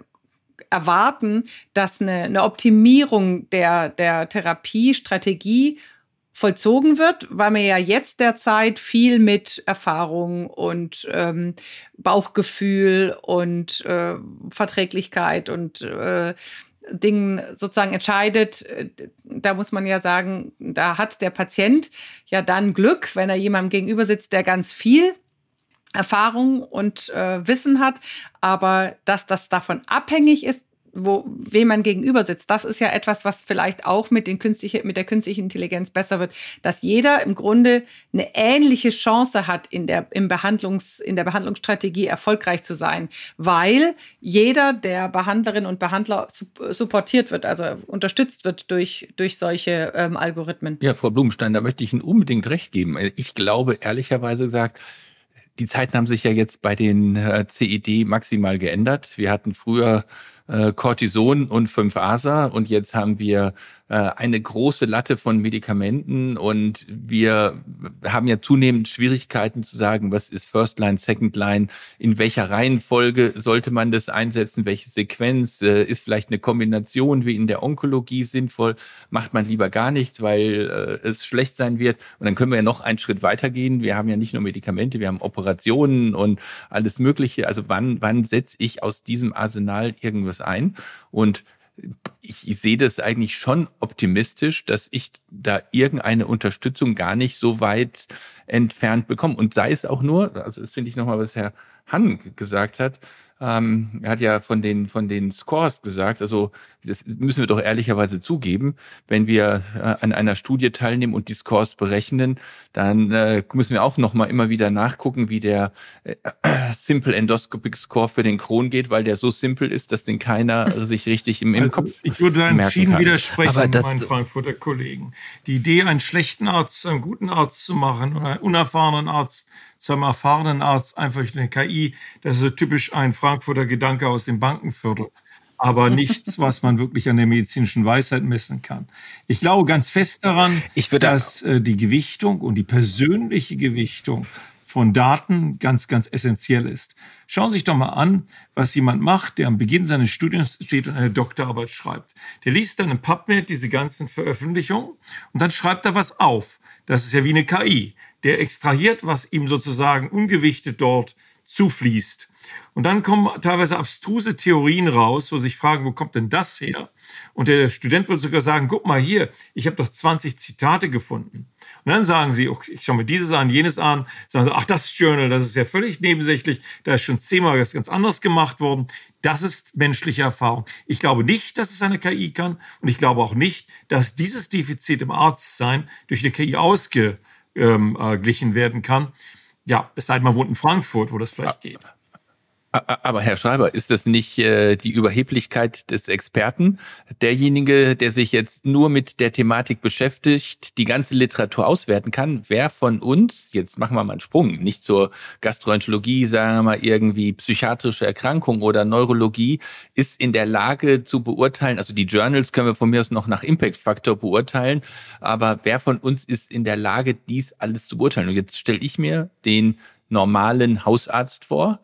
erwarten, dass eine, eine Optimierung der, der Therapiestrategie vollzogen wird, weil man ja jetzt derzeit viel mit Erfahrung und ähm, Bauchgefühl und äh, Verträglichkeit und äh, Dingen sozusagen entscheidet, da muss man ja sagen, da hat der Patient ja dann Glück, wenn er jemandem gegenüber sitzt, der ganz viel Erfahrung und äh, Wissen hat, aber dass das davon abhängig ist, wo, wem man gegenüber sitzt. Das ist ja etwas, was vielleicht auch mit, den künstliche, mit der künstlichen Intelligenz besser wird, dass jeder im Grunde eine ähnliche Chance hat, in der, im Behandlungs, in der Behandlungsstrategie erfolgreich zu sein, weil jeder der Behandlerinnen und Behandler supportiert wird, also unterstützt wird durch, durch solche ähm, Algorithmen. Ja, Frau Blumenstein, da möchte ich Ihnen unbedingt recht geben. Ich glaube, ehrlicherweise gesagt, die Zeiten haben sich ja jetzt bei den äh, CED maximal geändert. Wir hatten früher äh, Cortison und 5-ASA und jetzt haben wir äh, eine große Latte von Medikamenten und wir haben ja zunehmend Schwierigkeiten zu sagen, was ist First Line, Second Line, in welcher Reihenfolge sollte man das einsetzen, welche Sequenz, äh, ist vielleicht eine Kombination wie in der Onkologie sinnvoll, macht man lieber gar nichts, weil äh, es schlecht sein wird. Und dann können wir ja noch einen Schritt weitergehen. Wir haben ja nicht nur Medikamente, wir haben Operationen und alles Mögliche. Also wann, wann setze ich aus diesem Arsenal irgendwas ein? Und ich, sehe das eigentlich schon optimistisch, dass ich da irgendeine Unterstützung gar nicht so weit entfernt bekomme. Und sei es auch nur, also das finde ich nochmal, was Herr Hahn gesagt hat, ähm, er hat ja von den, von den Scores gesagt, also das müssen wir doch ehrlicherweise zugeben, wenn wir äh, an einer Studie teilnehmen und die Scores berechnen, dann äh, müssen wir auch nochmal immer wieder nachgucken, wie der äh, <clears throat> Simple Endoscopic Score für den Kron geht, weil der so simpel ist, dass den keiner <laughs> sich richtig im, im also, Kopf Ich würde da entschieden kann. widersprechen, meinen Frankfurter Kollegen. Die Idee, einen schlechten Arzt zu einem guten Arzt zu machen oder einen unerfahrenen Arzt zu einem erfahrenen Arzt einfach eine KI, das ist so typisch ein Frankfurter Gedanke aus dem Bankenviertel aber <laughs> nichts, was man wirklich an der medizinischen Weisheit messen kann. Ich glaube ganz fest daran, dass äh, die Gewichtung und die persönliche Gewichtung von Daten ganz, ganz essentiell ist. Schauen Sie sich doch mal an, was jemand macht, der am Beginn seines Studiums steht und eine Doktorarbeit schreibt. Der liest dann im PubMed diese ganzen Veröffentlichungen und dann schreibt er was auf. Das ist ja wie eine KI. Der extrahiert, was ihm sozusagen ungewichtet dort zufließt. Und dann kommen teilweise abstruse Theorien raus, wo sich fragen, wo kommt denn das her? Und der Student würde sogar sagen, guck mal hier, ich habe doch 20 Zitate gefunden. Und dann sagen sie, okay, ich schaue mir dieses an, jenes an, sagen sie, ach, das Journal, das ist ja völlig nebensächlich, da ist schon zehnmal was ganz anderes gemacht worden. Das ist menschliche Erfahrung. Ich glaube nicht, dass es eine KI kann und ich glaube auch nicht, dass dieses Defizit im Arztsein durch eine KI ausgeglichen ähm, äh, werden kann. Ja, es sei denn, man wohnt in Frankfurt, wo das vielleicht ja. geht. Aber Herr Schreiber, ist das nicht äh, die Überheblichkeit des Experten? Derjenige, der sich jetzt nur mit der Thematik beschäftigt, die ganze Literatur auswerten kann, wer von uns, jetzt machen wir mal einen Sprung, nicht zur Gastroenterologie, sagen wir mal irgendwie psychiatrische Erkrankung oder Neurologie, ist in der Lage zu beurteilen, also die Journals können wir von mir aus noch nach Impact Factor beurteilen, aber wer von uns ist in der Lage, dies alles zu beurteilen? Und jetzt stelle ich mir den normalen Hausarzt vor,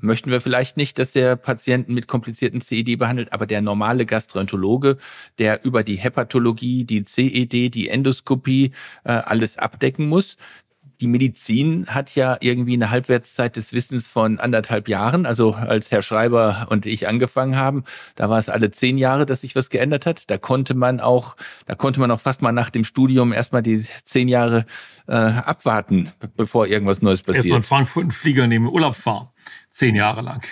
möchten wir vielleicht nicht, dass der Patienten mit komplizierten CED behandelt, aber der normale Gastroenterologe, der über die Hepatologie, die CED, die Endoskopie äh, alles abdecken muss, die Medizin hat ja irgendwie eine Halbwertszeit des Wissens von anderthalb Jahren. Also als Herr Schreiber und ich angefangen haben, da war es alle zehn Jahre, dass sich was geändert hat. Da konnte man auch, da konnte man auch fast mal nach dem Studium erstmal die zehn Jahre äh, abwarten, bevor irgendwas Neues passiert. Erstmal in Frankfurt einen Flieger nehmen, Urlaub fahren zehn Jahre lang.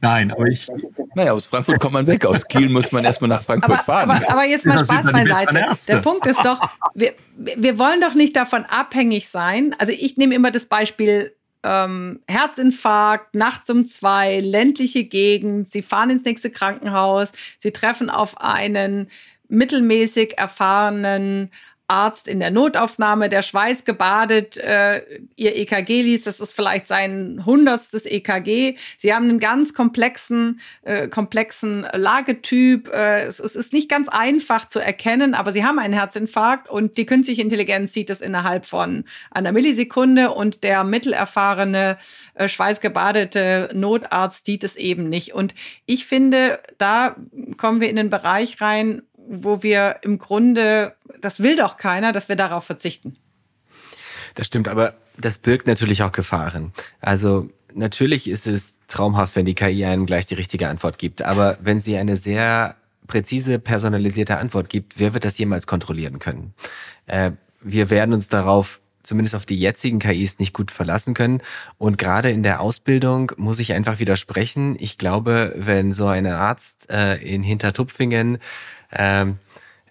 Nein, aber ich. <laughs> Naja, aus Frankfurt kommt man weg. Aus Kiel muss man erstmal nach Frankfurt aber, fahren. Aber, aber jetzt mal Spaß beiseite. Der Punkt ist doch, wir, wir wollen doch nicht davon abhängig sein. Also ich nehme immer das Beispiel ähm, Herzinfarkt, nachts um zwei, ländliche Gegend, sie fahren ins nächste Krankenhaus, sie treffen auf einen mittelmäßig erfahrenen Arzt in der Notaufnahme, der Schweiß gebadet, äh, ihr EKG liest, das ist vielleicht sein hundertstes EKG. Sie haben einen ganz komplexen, äh, komplexen Lagetyp. Äh, es, es, ist nicht ganz einfach zu erkennen, aber sie haben einen Herzinfarkt und die künstliche Intelligenz sieht es innerhalb von einer Millisekunde und der mittelerfahrene, äh, schweißgebadete Notarzt sieht es eben nicht. Und ich finde, da kommen wir in den Bereich rein, wo wir im Grunde, das will doch keiner, dass wir darauf verzichten. Das stimmt, aber das birgt natürlich auch Gefahren. Also natürlich ist es traumhaft, wenn die KI einem gleich die richtige Antwort gibt. Aber wenn sie eine sehr präzise, personalisierte Antwort gibt, wer wird das jemals kontrollieren können? Äh, wir werden uns darauf zumindest auf die jetzigen KIs nicht gut verlassen können. Und gerade in der Ausbildung muss ich einfach widersprechen. Ich glaube, wenn so ein Arzt äh, in Hintertupfingen ähm,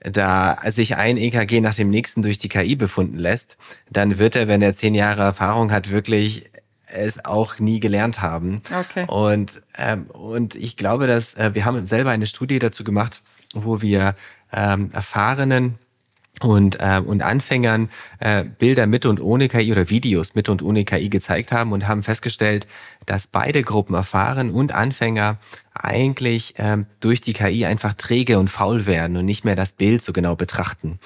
da sich ein EKG nach dem nächsten durch die KI befunden lässt, dann wird er, wenn er zehn Jahre Erfahrung hat, wirklich es auch nie gelernt haben. Okay. Und, ähm, und ich glaube, dass äh, wir haben selber eine Studie dazu gemacht, wo wir ähm, erfahrenen und, äh, und Anfängern äh, Bilder mit und ohne KI oder Videos mit und ohne KI gezeigt haben und haben festgestellt, dass beide Gruppen erfahren und Anfänger eigentlich ähm, durch die KI einfach träge und faul werden und nicht mehr das Bild so genau betrachten.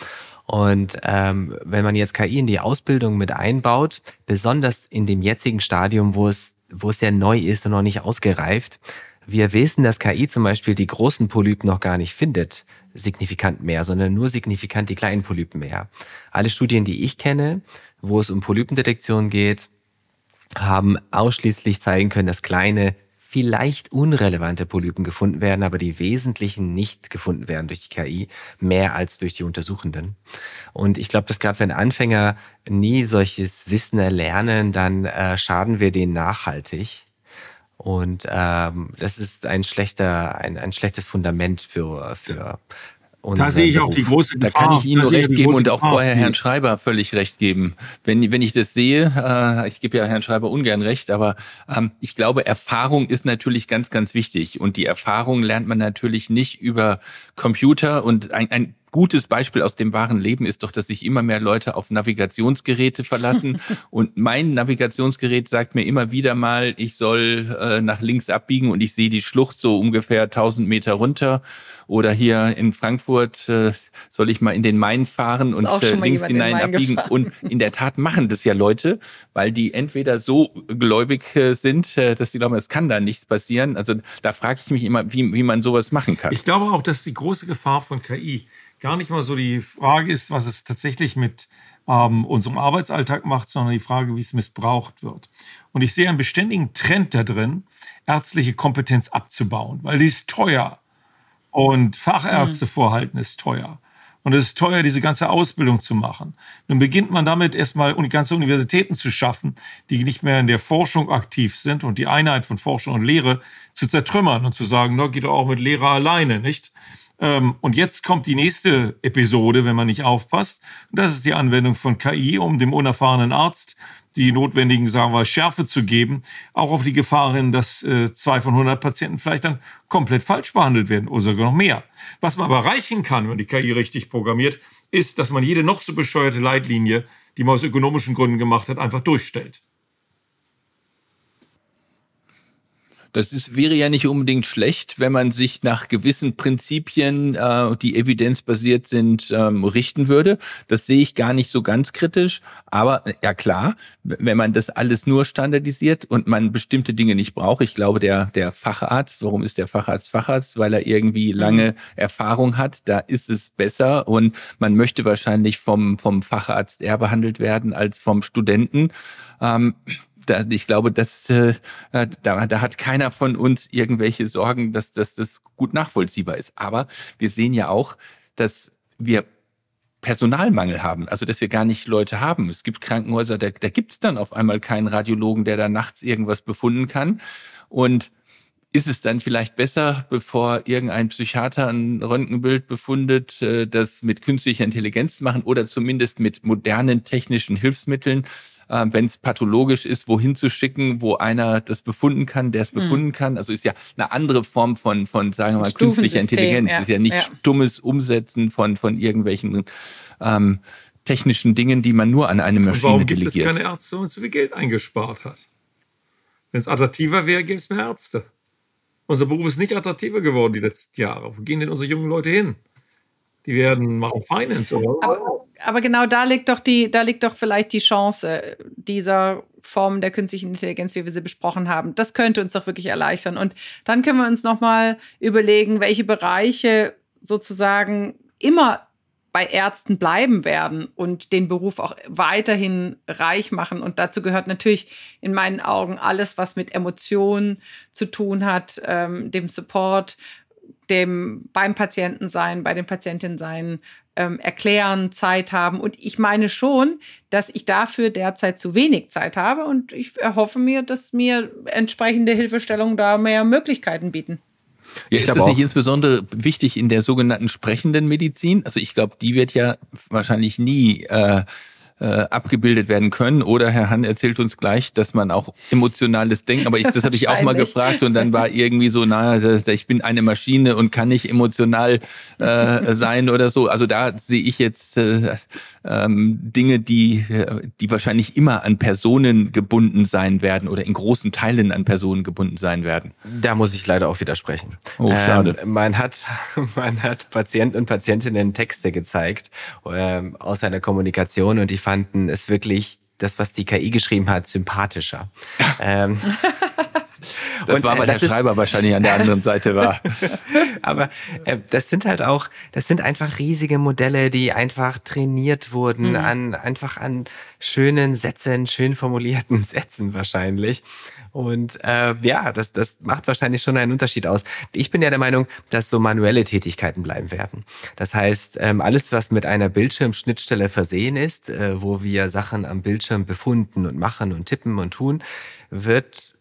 Und ähm, wenn man jetzt KI in die Ausbildung mit einbaut, besonders in dem jetzigen Stadium, wo es, wo es ja neu ist und noch nicht ausgereift, wir wissen, dass KI zum Beispiel die großen Polypen noch gar nicht findet, signifikant mehr, sondern nur signifikant die kleinen Polypen mehr. Alle Studien, die ich kenne, wo es um Polypendetektion geht, haben ausschließlich zeigen können, dass kleine, vielleicht unrelevante Polypen gefunden werden, aber die wesentlichen nicht gefunden werden durch die KI, mehr als durch die Untersuchenden. Und ich glaube, dass gerade wenn Anfänger nie solches Wissen erlernen, dann äh, schaden wir denen nachhaltig. Und ähm, das ist ein schlechter, ein, ein schlechtes Fundament für, für da sehe ich auch die große Gefahr. Da kann ich Ihnen nur recht geben und auch Gefahr. vorher Herrn Schreiber völlig recht geben. Wenn, wenn ich das sehe, äh, ich gebe ja Herrn Schreiber ungern recht, aber ähm, ich glaube, Erfahrung ist natürlich ganz, ganz wichtig. Und die Erfahrung lernt man natürlich nicht über Computer und ein, ein gutes Beispiel aus dem wahren Leben ist doch, dass sich immer mehr Leute auf Navigationsgeräte verlassen. <laughs> und mein Navigationsgerät sagt mir immer wieder mal, ich soll äh, nach links abbiegen und ich sehe die Schlucht so ungefähr 1000 Meter runter. Oder hier in Frankfurt äh, soll ich mal in den Main fahren und äh, links hinein abbiegen. Gefahren. Und in der Tat machen das ja Leute, weil die entweder so gläubig äh, sind, äh, dass sie glauben, es kann da nichts passieren. Also da frage ich mich immer, wie, wie man sowas machen kann. Ich glaube auch, dass die große Gefahr von KI gar nicht mal so die Frage ist, was es tatsächlich mit ähm, unserem Arbeitsalltag macht, sondern die Frage, wie es missbraucht wird. Und ich sehe einen beständigen Trend da drin, ärztliche Kompetenz abzubauen, weil die ist teuer. Und Fachärzte mhm. vorhalten ist teuer. Und es ist teuer, diese ganze Ausbildung zu machen. Dann beginnt man damit erstmal ganze Universitäten zu schaffen, die nicht mehr in der Forschung aktiv sind und die Einheit von Forschung und Lehre zu zertrümmern und zu sagen, na, geht doch auch mit Lehrer alleine, nicht? Ähm, und jetzt kommt die nächste Episode, wenn man nicht aufpasst. Das ist die Anwendung von KI, um dem unerfahrenen Arzt die notwendigen, sagen wir, Schärfe zu geben, auch auf die Gefahr hin, dass äh, zwei von 100 Patienten vielleicht dann komplett falsch behandelt werden oder sogar noch mehr. Was man aber erreichen kann, wenn die KI richtig programmiert, ist, dass man jede noch so bescheuerte Leitlinie, die man aus ökonomischen Gründen gemacht hat, einfach durchstellt. Das ist, wäre ja nicht unbedingt schlecht, wenn man sich nach gewissen Prinzipien, äh, die evidenzbasiert sind, ähm, richten würde. Das sehe ich gar nicht so ganz kritisch. Aber äh, ja klar, wenn man das alles nur standardisiert und man bestimmte Dinge nicht braucht, ich glaube, der, der Facharzt, warum ist der Facharzt Facharzt? Weil er irgendwie mhm. lange Erfahrung hat, da ist es besser und man möchte wahrscheinlich vom, vom Facharzt eher behandelt werden als vom Studenten. Ähm, ich glaube, dass, äh, da, da hat keiner von uns irgendwelche Sorgen, dass, dass das gut nachvollziehbar ist. Aber wir sehen ja auch, dass wir Personalmangel haben, also dass wir gar nicht Leute haben. Es gibt Krankenhäuser, da, da gibt es dann auf einmal keinen Radiologen, der da nachts irgendwas befunden kann. Und ist es dann vielleicht besser, bevor irgendein Psychiater ein Röntgenbild befundet, äh, das mit künstlicher Intelligenz machen oder zumindest mit modernen technischen Hilfsmitteln, äh, wenn es pathologisch ist, wohin zu schicken, wo einer das befunden kann, der es hm. befunden mhm. kann. Also ist ja eine andere Form von, von sagen wir mal, künstlicher Intelligenz. Ja. Ist ja nicht ja. stummes Umsetzen von, von irgendwelchen ähm, technischen Dingen, die man nur an eine Maschine Und warum gibt delegiert. es keine Ärzte, wenn man so viel Geld eingespart hat? Wenn es attraktiver wäre, gäbe es mehr Ärzte. Unser Beruf ist nicht attraktiver geworden die letzten Jahre. Wo gehen denn unsere jungen Leute hin? Die werden machen Finance, oder? Aber, aber, genau da liegt doch die, da liegt doch vielleicht die Chance dieser Form der künstlichen Intelligenz, wie wir sie besprochen haben. Das könnte uns doch wirklich erleichtern. Und dann können wir uns nochmal überlegen, welche Bereiche sozusagen immer bei Ärzten bleiben werden und den Beruf auch weiterhin reich machen. Und dazu gehört natürlich in meinen Augen alles, was mit Emotionen zu tun hat, ähm, dem Support, dem beim Patienten sein, bei den Patientinnen sein, ähm, erklären, Zeit haben. Und ich meine schon, dass ich dafür derzeit zu wenig Zeit habe und ich erhoffe mir, dass mir entsprechende Hilfestellungen da mehr Möglichkeiten bieten. Ja, ist das nicht insbesondere wichtig in der sogenannten sprechenden Medizin? Also ich glaube, die wird ja wahrscheinlich nie äh, äh, abgebildet werden können. Oder Herr Hahn erzählt uns gleich, dass man auch emotionales Denken, aber ich, das habe ich auch mal gefragt und dann war irgendwie so, naja, ich bin eine Maschine und kann nicht emotional äh, sein oder so. Also da sehe ich jetzt äh, ähm, Dinge, die, die wahrscheinlich immer an Personen gebunden sein werden oder in großen Teilen an Personen gebunden sein werden. Da muss ich leider auch widersprechen. Oh, schade. Ähm, man, hat, <laughs> man hat Patienten und Patientinnen Texte gezeigt ähm, aus einer Kommunikation und die fanden es wirklich das, was die KI geschrieben hat, sympathischer. <laughs> ähm, das und, war, weil äh, der Schreiber wahrscheinlich an der anderen <laughs> Seite war. Aber äh, das sind halt auch, das sind einfach riesige Modelle, die einfach trainiert wurden mhm. an einfach an schönen Sätzen, schön formulierten <laughs> Sätzen wahrscheinlich. Und äh, ja, das, das macht wahrscheinlich schon einen Unterschied aus. Ich bin ja der Meinung, dass so manuelle Tätigkeiten bleiben werden. Das heißt, ähm, alles, was mit einer Bildschirmschnittstelle versehen ist, äh, wo wir Sachen am Bildschirm befunden und machen und tippen und tun, wird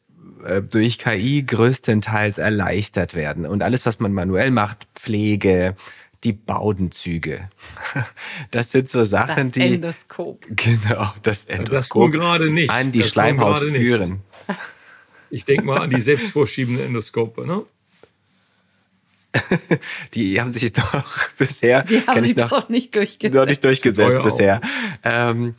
äh, durch KI größtenteils erleichtert werden. Und alles, was man manuell macht, Pflege, die Baudenzüge. <laughs> Das sind so Sachen, das die. Endoskop. Genau, das Endoskop. Das gerade nicht. An die das Schleimhaut führen. <laughs> Ich denke mal an die selbstvorschiebenden Endoskope, ne? <laughs> die haben sich doch bisher. Die haben sich noch, doch nicht durchgesetzt. Noch nicht durchgesetzt bisher. Ähm,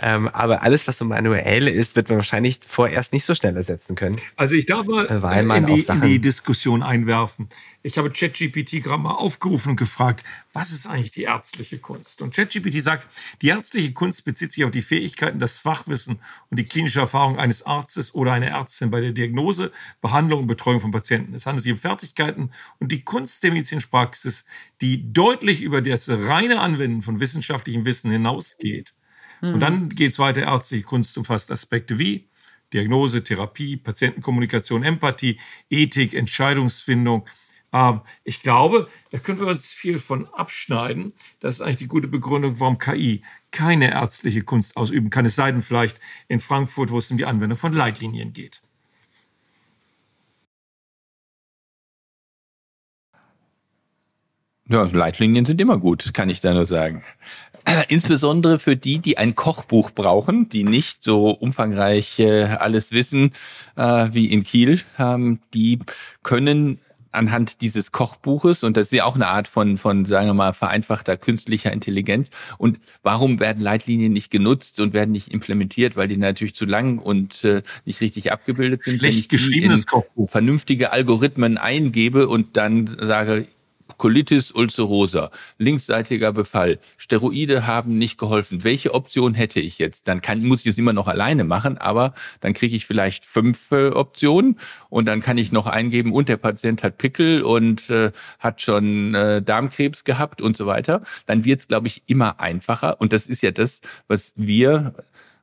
ähm, aber alles, was so manuell ist, wird man wahrscheinlich vorerst nicht so schnell ersetzen können. Also ich darf mal in die, in, die, Diskussion einwerfen. Ich habe ChatGPT gerade mal aufgerufen und gefragt, was ist eigentlich die ärztliche Kunst? Und ChatGPT sagt, die ärztliche Kunst bezieht sich auf die Fähigkeiten, das Fachwissen und die klinische Erfahrung eines Arztes oder einer Ärztin bei der Diagnose, Behandlung und Betreuung von Patienten. Es handelt sich um Fertigkeiten und die Kunst der medizinischen Praxis, die deutlich über das reine Anwenden von wissenschaftlichem Wissen hinausgeht. Und dann geht es weiter. Ärztliche Kunst umfasst Aspekte wie Diagnose, Therapie, Patientenkommunikation, Empathie, Ethik, Entscheidungsfindung. Ähm, ich glaube, da können wir uns viel von abschneiden. Das ist eigentlich die gute Begründung, warum KI keine ärztliche Kunst ausüben kann. Es sei denn vielleicht in Frankfurt, wo es um die Anwendung von Leitlinien geht. Ja, Leitlinien sind immer gut, kann ich da nur sagen. <clears throat> Insbesondere für die, die ein Kochbuch brauchen, die nicht so umfangreich äh, alles wissen äh, wie in Kiel, ähm, die können anhand dieses Kochbuches, und das ist ja auch eine Art von, von, sagen wir mal, vereinfachter künstlicher Intelligenz. Und warum werden Leitlinien nicht genutzt und werden nicht implementiert? Weil die natürlich zu lang und äh, nicht richtig abgebildet sind. Schlecht geschriebenes Kochbuch. Vernünftige Algorithmen eingebe und dann sage, Colitis ulcerosa, linksseitiger Befall, Steroide haben nicht geholfen. Welche Option hätte ich jetzt? Dann kann, muss ich es immer noch alleine machen, aber dann kriege ich vielleicht fünf äh, Optionen und dann kann ich noch eingeben, und der Patient hat Pickel und äh, hat schon äh, Darmkrebs gehabt und so weiter. Dann wird es, glaube ich, immer einfacher. Und das ist ja das, was wir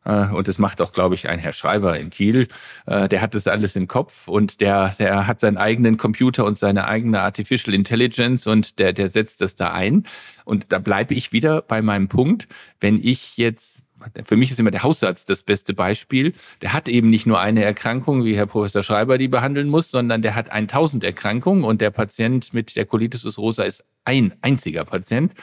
und das macht auch, glaube ich, ein Herr Schreiber in Kiel. Äh, der hat das alles im Kopf und der, der hat seinen eigenen Computer und seine eigene Artificial Intelligence und der, der setzt das da ein. Und da bleibe ich wieder bei meinem Punkt. Wenn ich jetzt für mich ist immer der Haussatz das beste Beispiel. Der hat eben nicht nur eine Erkrankung, wie Herr Professor Schreiber die behandeln muss, sondern der hat 1000 Erkrankungen und der Patient mit der Colitis ulcerosa ist ein einziger Patient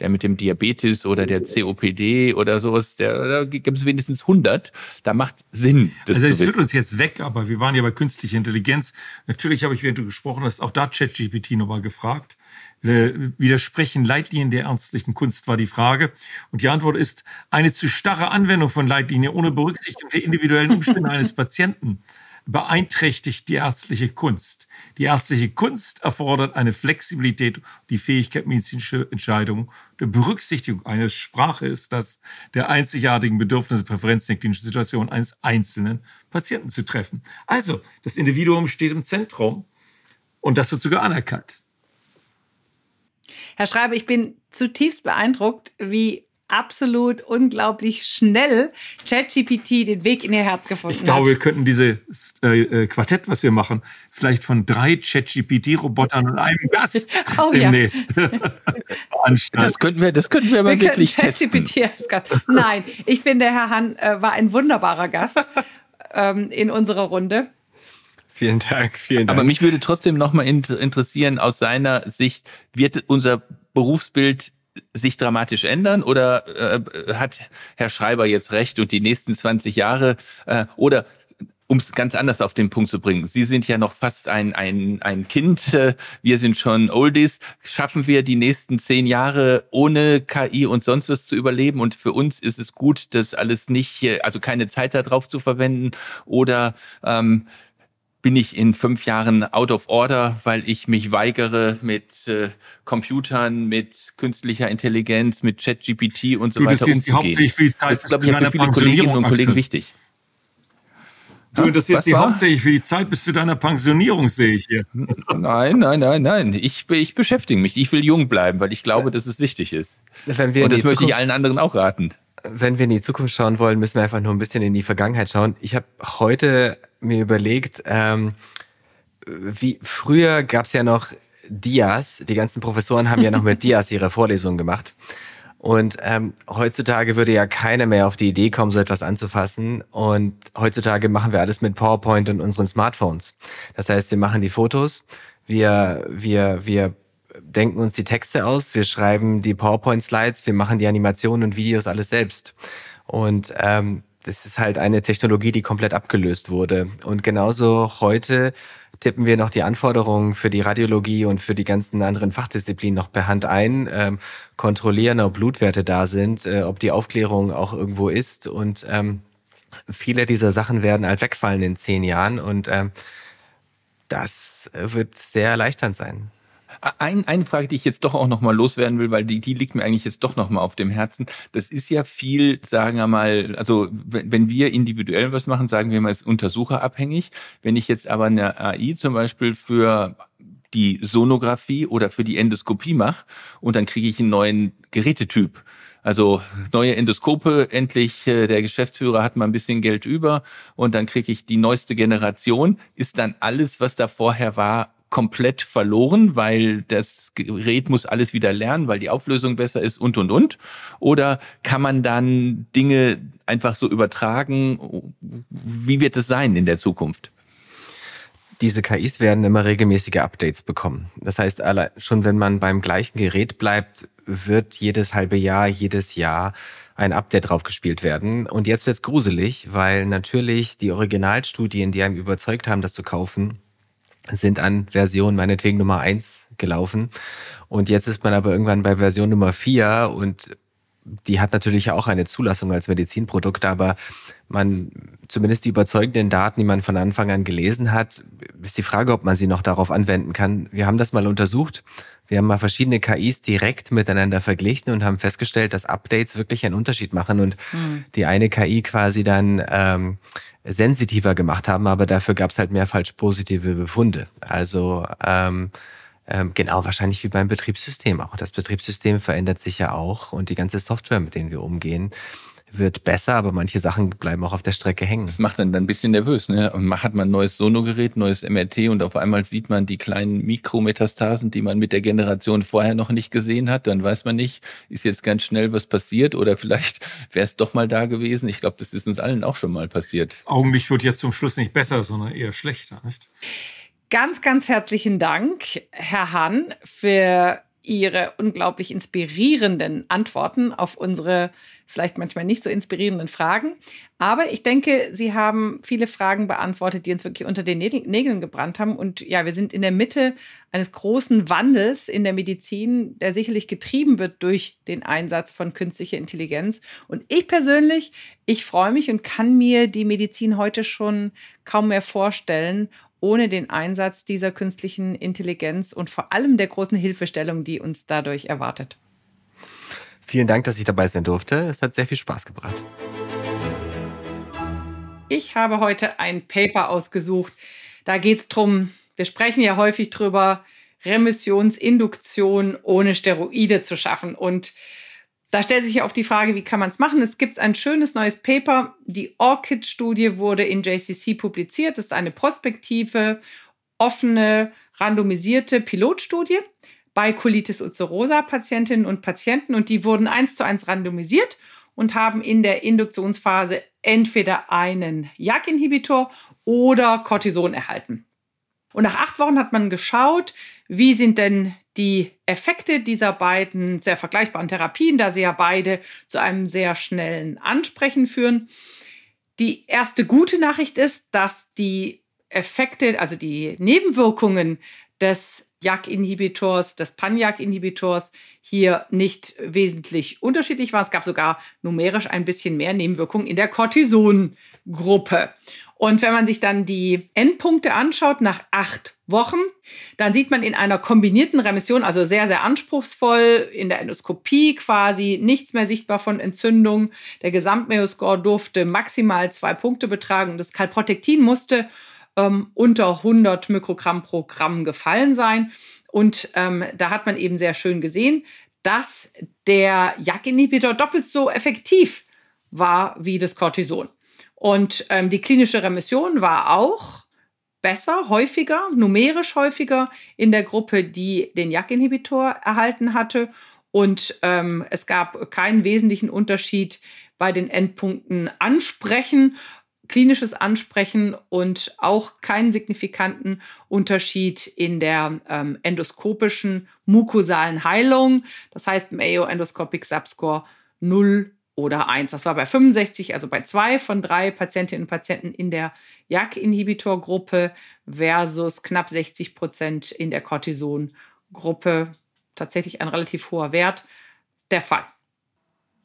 der mit dem Diabetes oder der COPD oder sowas, der, da gibt es wenigstens 100. Da macht es Sinn, das also es führt uns jetzt weg, aber wir waren ja bei künstlicher Intelligenz. Natürlich habe ich, während du gesprochen hast, auch da ChatGPT nochmal gefragt. Äh, widersprechen Leitlinien der ärztlichen Kunst war die Frage. Und die Antwort ist, eine zu starre Anwendung von Leitlinien ohne Berücksichtigung der individuellen Umstände eines <laughs> Patienten beeinträchtigt die ärztliche Kunst. Die ärztliche Kunst erfordert eine Flexibilität, die Fähigkeit, medizinische Entscheidungen der Berücksichtigung eines Sprache ist das der einzigartigen Bedürfnisse, Präferenzen der klinischen Situation eines einzelnen Patienten zu treffen. Also, das Individuum steht im Zentrum und das wird sogar anerkannt. Herr Schreiber, ich bin zutiefst beeindruckt, wie absolut unglaublich schnell ChatGPT den Weg in ihr Herz gefunden Ich glaube, hat. wir könnten dieses äh, äh, Quartett, was wir machen, vielleicht von drei ChatGPT-Robotern und einem Gast <laughs> Oh ja. demnächst <laughs> veranstalten. Das könnten wir, das könnten wir aber Wir wirklich testen. ChatGPT <laughs> als Gast. Nein, ich finde, Herr Hahn äh, war ein wunderbarer Gast ähm, in unserer Runde. Vielen Dank, vielen Dank. Aber mich würde trotzdem nochmal interessieren, aus seiner Sicht, wird unser Berufsbild sich dramatisch ändern oder äh, hat Herr Schreiber jetzt recht und die nächsten 20 Jahre äh, oder um es ganz anders auf den Punkt zu bringen. Sie sind ja noch fast ein, ein, ein Kind, äh, wir sind schon Oldies. Schaffen wir die nächsten zehn Jahre ohne KI und sonst was zu überleben? Und für uns ist es gut, das alles nicht, äh, also keine Zeit darauf zu verwenden oder ähm, bin ich in fünf Jahren out of order, weil ich mich weigere, mit äh, Computern, mit künstlicher Intelligenz, mit ChatGPT und so Du, das weiter ist die umzugehen. hauptsächlich für die Zeit das ist, bis glaube zu ich, für deiner viele Kolleginnen und Pensionierung, Kollegen Axel. wichtig. Du interessierst dich hauptsächlich für die Zeit bis zu deiner Pensionierung, sehe ich hier. Nein, nein, nein, nein. Ich, ich beschäftige mich. Ich will jung bleiben, weil ich glaube, dass es wichtig ist. wenn wir Und das die möchte ich Zukunft- allen anderen auch raten. wenn wir in die Zukunft schauen wollen, müssen wir einfach nur ein bisschen in die Vergangenheit schauen. Ich habe heute mir überlegt, ähm, wie früher gab es ja noch Dias. Die ganzen Professoren haben ja noch mit <laughs> Dias ihre Vorlesungen gemacht. Und ähm, heutzutage würde ja keiner mehr auf die Idee kommen, so etwas anzufassen. Und heutzutage machen wir alles mit PowerPoint und unseren Smartphones. Das heißt, wir machen die Fotos, wir, wir, wir denken uns die Texte aus, wir schreiben die PowerPoint-Slides, wir machen die Animationen und Videos alles selbst. Und ähm, das ist halt eine Technologie, die komplett abgelöst wurde. Und genauso heute tippen wir noch die Anforderungen für die Radiologie und für die ganzen anderen Fachdisziplinen noch per Hand ein, ähm, kontrollieren, ob Blutwerte da sind, äh, ob die Aufklärung auch irgendwo ist. Und ähm, viele dieser Sachen werden halt wegfallen in zehn Jahren. Und ähm, das wird sehr erleichternd sein. Ein, eine Frage, die ich jetzt doch auch nochmal loswerden will, weil die, die liegt mir eigentlich jetzt doch nochmal auf dem Herzen. Das ist ja viel, sagen wir mal, also wenn, wenn wir individuell was machen, sagen wir mal, ist untersucherabhängig. Wenn ich jetzt aber eine AI zum Beispiel für die Sonographie oder für die Endoskopie mache und dann kriege ich einen neuen Gerätetyp. Also neue Endoskope, endlich äh, der Geschäftsführer hat mal ein bisschen Geld über und dann kriege ich die neueste Generation. Ist dann alles, was da vorher war, komplett verloren, weil das Gerät muss alles wieder lernen, weil die Auflösung besser ist und und und? Oder kann man dann Dinge einfach so übertragen? Wie wird es sein in der Zukunft? Diese KIs werden immer regelmäßige Updates bekommen. Das heißt, schon wenn man beim gleichen Gerät bleibt, wird jedes halbe Jahr, jedes Jahr ein Update draufgespielt werden. Und jetzt wird's gruselig, weil natürlich die Originalstudien, die einem überzeugt haben, das zu kaufen, sind an Version meinetwegen Nummer eins gelaufen. Und jetzt ist man aber irgendwann bei Version Nummer vier und die hat natürlich auch eine Zulassung als Medizinprodukt, aber man, zumindest die überzeugenden Daten, die man von Anfang an gelesen hat, ist die Frage, ob man sie noch darauf anwenden kann. Wir haben das mal untersucht. Wir haben mal verschiedene KIs direkt miteinander verglichen und haben festgestellt, dass Updates wirklich einen Unterschied machen und mhm. die eine KI quasi dann ähm, sensitiver gemacht haben, aber dafür gab es halt mehr falsch positive Befunde. Also ähm, ähm, genau wahrscheinlich wie beim Betriebssystem auch. Das Betriebssystem verändert sich ja auch und die ganze Software, mit denen wir umgehen, wird besser, aber manche Sachen bleiben auch auf der Strecke hängen. Das macht dann, dann ein bisschen nervös. Ne? Und man hat man ein neues Sonogerät, neues MRT und auf einmal sieht man die kleinen Mikrometastasen, die man mit der Generation vorher noch nicht gesehen hat. Dann weiß man nicht, ist jetzt ganz schnell was passiert oder vielleicht <laughs> wäre es doch mal da gewesen. Ich glaube, das ist uns allen auch schon mal passiert. Das Augenlicht wird jetzt zum Schluss nicht besser, sondern eher schlechter, nicht? Ganz, ganz herzlichen Dank, Herr Hahn, für Ihre unglaublich inspirierenden Antworten auf unsere vielleicht manchmal nicht so inspirierenden Fragen. Aber ich denke, Sie haben viele Fragen beantwortet, die uns wirklich unter den Nägeln gebrannt haben. Und ja, wir sind in der Mitte eines großen Wandels in der Medizin, der sicherlich getrieben wird durch den Einsatz von künstlicher Intelligenz. Und ich persönlich, ich freue mich und kann mir die Medizin heute schon kaum mehr vorstellen, ohne den Einsatz dieser künstlichen Intelligenz und vor allem der großen Hilfestellung, die uns dadurch erwartet. Vielen Dank, dass ich dabei sein durfte. Es hat sehr viel Spaß gebracht. Ich habe heute ein Paper ausgesucht. Da geht es darum, wir sprechen ja häufig drüber, Remissionsinduktion ohne Steroide zu schaffen. Und Da stellt sich ja oft die Frage, wie kann man es machen? Es gibt ein schönes neues Paper. Die ORCID-Studie wurde in JCC publiziert. Das ist eine prospektive, offene, randomisierte Pilotstudie bei Colitis ulcerosa Patientinnen und Patienten und die wurden eins zu eins randomisiert und haben in der Induktionsphase entweder einen JAK-Inhibitor oder Cortison erhalten. Und nach acht Wochen hat man geschaut, wie sind denn die Effekte dieser beiden sehr vergleichbaren Therapien, da sie ja beide zu einem sehr schnellen Ansprechen führen. Die erste gute Nachricht ist, dass die Effekte, also die Nebenwirkungen des JAK-Inhibitors, des Pan-JAK-Inhibitors hier nicht wesentlich unterschiedlich waren. Es gab sogar numerisch ein bisschen mehr Nebenwirkungen in der Cortison-Gruppe. Und wenn man sich dann die Endpunkte anschaut nach acht Wochen, dann sieht man in einer kombinierten Remission, also sehr, sehr anspruchsvoll, in der Endoskopie quasi nichts mehr sichtbar von Entzündung. Der Gesamtmeoscore durfte maximal zwei Punkte betragen. Das Calprotectin musste ähm, unter 100 Mikrogramm pro Gramm gefallen sein. Und ähm, da hat man eben sehr schön gesehen, dass der JAK-Inhibitor doppelt so effektiv war wie das Cortison. Und ähm, die klinische Remission war auch besser, häufiger, numerisch häufiger in der Gruppe, die den JAK-Inhibitor erhalten hatte. Und ähm, es gab keinen wesentlichen Unterschied bei den Endpunkten Ansprechen, klinisches Ansprechen und auch keinen signifikanten Unterschied in der ähm, endoskopischen mukosalen Heilung. Das heißt Mayo Endoscopic Subscore 0 oder 1. Das war bei 65, also bei zwei von drei Patientinnen und Patienten in der JAK-Inhibitor-Gruppe versus knapp 60 Prozent in der Cortison-Gruppe. Tatsächlich ein relativ hoher Wert. Der Fall.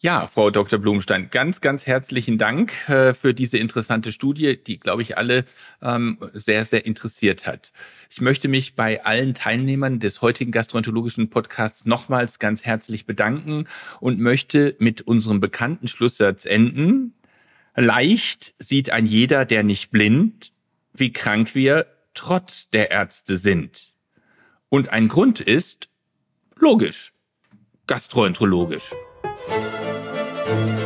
Ja, Frau Dr. Blumenstein, ganz, ganz herzlichen Dank äh, für diese interessante Studie, die, glaube ich, alle ähm, sehr, sehr interessiert hat. Ich möchte mich bei allen Teilnehmern des heutigen gastroenterologischen Podcasts nochmals ganz herzlich bedanken und möchte mit unserem bekannten Schlusssatz enden. Leicht sieht ein jeder, der nicht blind, wie krank wir trotz der Ärzte sind. Und ein Grund ist logisch, gastroenterologisch. Thank you.